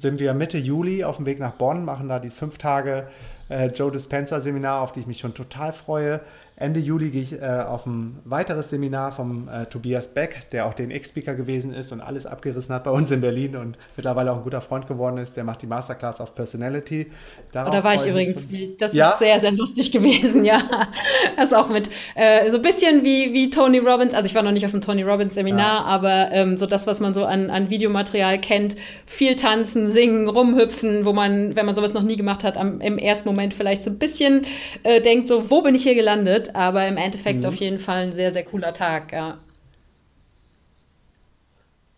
sind wir Mitte Juli auf dem Weg nach Bonn, machen da die fünf Tage äh, Joe Dispenza Seminar, auf die ich mich schon total freue. Ende Juli gehe ich äh, auf ein weiteres Seminar vom äh, Tobias Beck, der auch den X-Speaker gewesen ist und alles abgerissen hat bei uns in Berlin und mittlerweile auch ein guter Freund geworden ist. Der macht die Masterclass auf Personality. Darauf da war ich übrigens. Das ja? ist sehr, sehr lustig gewesen, ja. Das auch mit äh, so ein bisschen wie, wie Tony Robbins. Also ich war noch nicht auf dem Tony Robbins Seminar, ja. aber ähm, so das, was man so an, an Videomaterial kennt, viel tanzen, singen, rumhüpfen, wo man, wenn man sowas noch nie gemacht hat, am, im ersten Moment vielleicht so ein bisschen äh, denkt, so, wo bin ich hier gelandet? Aber im Endeffekt mhm. auf jeden Fall ein sehr, sehr cooler Tag, ja.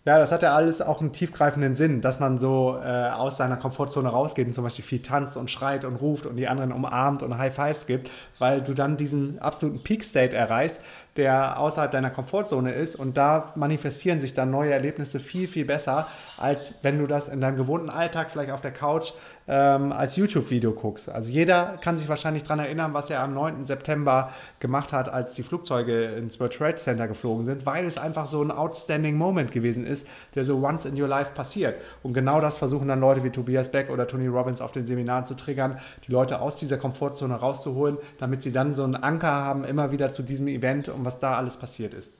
Ja, das hat ja alles auch einen tiefgreifenden Sinn, dass man so äh, aus seiner Komfortzone rausgeht und zum Beispiel viel tanzt und schreit und ruft und die anderen umarmt und High Fives gibt, weil du dann diesen absoluten Peak State erreichst, der außerhalb deiner Komfortzone ist und da manifestieren sich dann neue Erlebnisse viel, viel besser, als wenn du das in deinem gewohnten Alltag vielleicht auf der Couch ähm, als YouTube-Video guckst. Also jeder kann sich wahrscheinlich daran erinnern, was er am 9. September gemacht hat, als die Flugzeuge ins World Trade Center geflogen sind, weil es einfach so ein outstanding Moment gewesen ist, der so once in your life passiert. Und genau das versuchen dann Leute wie Tobias Beck oder Tony Robbins auf den Seminaren zu triggern, die Leute aus dieser Komfortzone rauszuholen, damit sie dann so einen Anker haben, immer wieder zu diesem Event und was da alles passiert ist.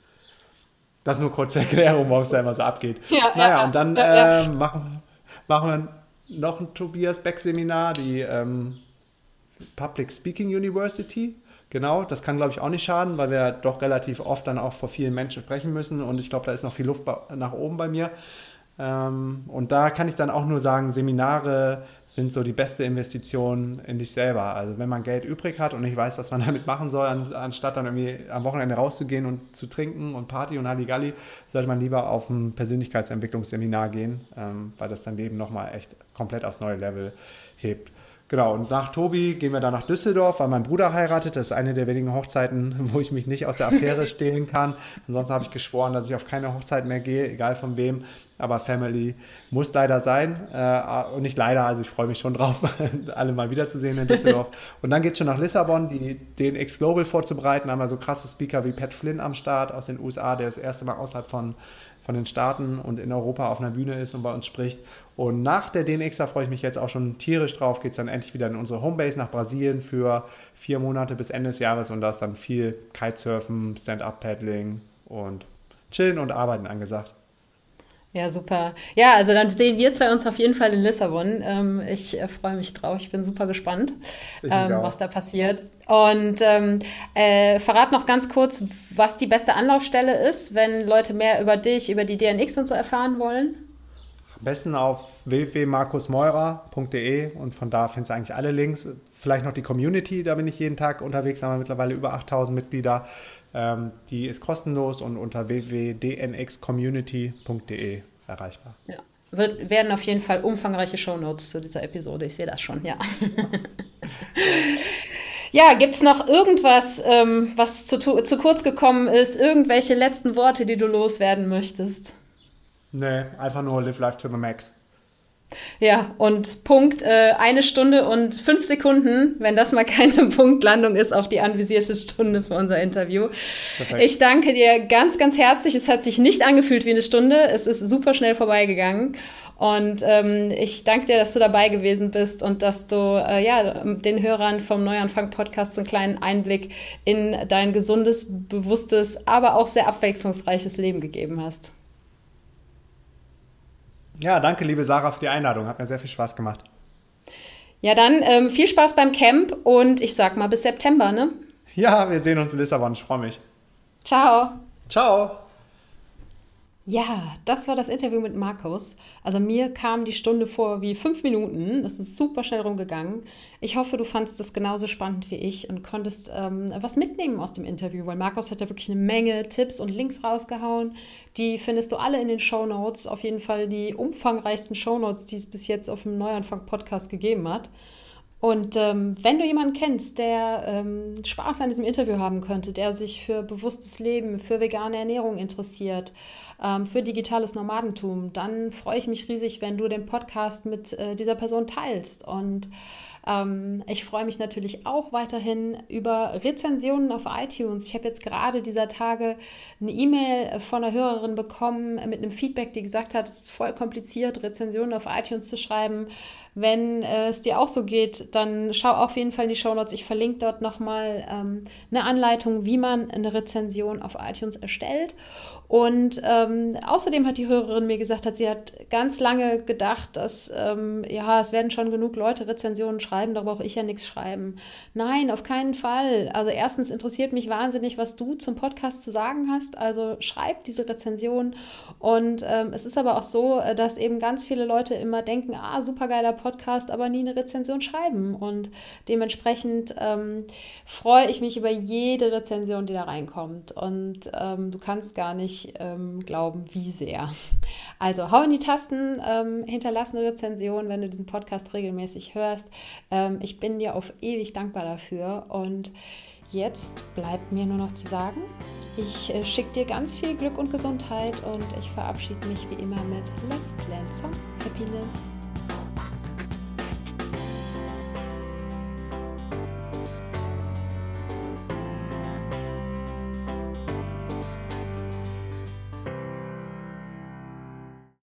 Das nur kurze Erklärung, warum es da immer so abgeht. Ja, naja, ja, und dann ja, äh, machen, machen wir noch ein Tobias Beck-Seminar, die ähm, Public Speaking University. Genau, das kann, glaube ich, auch nicht schaden, weil wir doch relativ oft dann auch vor vielen Menschen sprechen müssen und ich glaube, da ist noch viel Luft nach oben bei mir. Ähm, und da kann ich dann auch nur sagen, Seminare sind so die beste Investition in dich selber. Also wenn man Geld übrig hat und nicht weiß, was man damit machen soll, anstatt dann irgendwie am Wochenende rauszugehen und zu trinken und Party und Halligalli, sollte man lieber auf ein Persönlichkeitsentwicklungsseminar gehen, ähm, weil das dein Leben nochmal echt komplett aufs neue Level hebt. Genau, und nach Tobi gehen wir dann nach Düsseldorf, weil mein Bruder heiratet. Das ist eine der wenigen Hochzeiten, wo ich mich nicht aus der Affäre stehlen kann. Ansonsten habe ich geschworen, dass ich auf keine Hochzeit mehr gehe, egal von wem. Aber Family muss leider sein. Äh, und nicht leider, also ich freue mich schon drauf, alle mal wiederzusehen in Düsseldorf. Und dann geht es schon nach Lissabon, die, den X Global vorzubereiten. Da haben wir so krasse Speaker wie Pat Flynn am Start aus den USA, der das erste Mal außerhalb von von den Staaten und in Europa auf einer Bühne ist und bei uns spricht. Und nach der DNX, da freue ich mich jetzt auch schon tierisch drauf, geht es dann endlich wieder in unsere Homebase nach Brasilien für vier Monate bis Ende des Jahres und da ist dann viel Kitesurfen, Stand-Up-Paddling und Chillen und Arbeiten angesagt. Ja, super. Ja, also dann sehen wir zwei uns auf jeden Fall in Lissabon. Ähm, ich äh, freue mich drauf. Ich bin super gespannt, ähm, was da passiert. Und ähm, äh, verrat noch ganz kurz, was die beste Anlaufstelle ist, wenn Leute mehr über dich, über die DNX und so erfahren wollen. Am besten auf www.markusmeurer.de und von da findest du eigentlich alle Links. Vielleicht noch die Community, da bin ich jeden Tag unterwegs, haben wir mittlerweile über 8000 Mitglieder. Ähm, die ist kostenlos und unter www.dnxcommunity.de erreichbar. Ja. Wird, werden auf jeden Fall umfangreiche Shownotes zu dieser Episode. Ich sehe das schon, ja. ja, gibt es noch irgendwas, ähm, was zu, zu kurz gekommen ist? Irgendwelche letzten Worte, die du loswerden möchtest? Nee, einfach nur live life to the max. Ja, und Punkt, äh, eine Stunde und fünf Sekunden, wenn das mal keine Punktlandung ist auf die anvisierte Stunde für unser Interview. Perfekt. Ich danke dir ganz, ganz herzlich. Es hat sich nicht angefühlt wie eine Stunde. Es ist super schnell vorbeigegangen. Und ähm, ich danke dir, dass du dabei gewesen bist und dass du äh, ja, den Hörern vom Neuanfang-Podcast einen kleinen Einblick in dein gesundes, bewusstes, aber auch sehr abwechslungsreiches Leben gegeben hast. Ja, danke, liebe Sarah, für die Einladung. Hat mir sehr viel Spaß gemacht. Ja, dann ähm, viel Spaß beim Camp und ich sag mal bis September, ne? Ja, wir sehen uns in Lissabon. Ich freue mich. Ciao. Ciao. Ja, das war das Interview mit Markus. Also mir kam die Stunde vor wie fünf Minuten. Es ist super schnell rumgegangen. Ich hoffe, du fandest das genauso spannend wie ich und konntest ähm, was mitnehmen aus dem Interview, weil Markus hat da wirklich eine Menge Tipps und Links rausgehauen. Die findest du alle in den Show Notes. Auf jeden Fall die umfangreichsten Show Notes, die es bis jetzt auf dem Neuanfang-Podcast gegeben hat. Und ähm, wenn du jemanden kennst, der ähm, Spaß an diesem Interview haben könnte, der sich für bewusstes Leben, für vegane Ernährung interessiert, ähm, für digitales Nomadentum, dann freue ich mich riesig, wenn du den Podcast mit äh, dieser Person teilst. Und ähm, ich freue mich natürlich auch weiterhin über Rezensionen auf iTunes. Ich habe jetzt gerade dieser Tage eine E-Mail von einer Hörerin bekommen mit einem Feedback, die gesagt hat, es ist voll kompliziert, Rezensionen auf iTunes zu schreiben. Wenn äh, es dir auch so geht, dann schau auf jeden Fall in die Show Notes. Ich verlinke dort nochmal ähm, eine Anleitung, wie man eine Rezension auf iTunes erstellt. Und ähm, außerdem hat die Hörerin mir gesagt, dass sie hat ganz lange gedacht, dass ähm, ja, es werden schon genug Leute Rezensionen schreiben, da brauche ich ja nichts schreiben. Nein, auf keinen Fall. Also erstens interessiert mich wahnsinnig, was du zum Podcast zu sagen hast. Also schreib diese Rezension. Und ähm, es ist aber auch so, äh, dass eben ganz viele Leute immer denken, ah, supergeiler Podcast, aber nie eine Rezension schreiben. Und dementsprechend ähm, freue ich mich über jede Rezension, die da reinkommt. Und ähm, du kannst gar nicht ähm, glauben, wie sehr. Also hau in die Tasten, ähm, hinterlass eine Rezension, wenn du diesen Podcast regelmäßig hörst. Ähm, ich bin dir auf ewig dankbar dafür und Jetzt bleibt mir nur noch zu sagen, ich äh, schicke dir ganz viel Glück und Gesundheit und ich verabschiede mich wie immer mit Let's Plan some Happiness.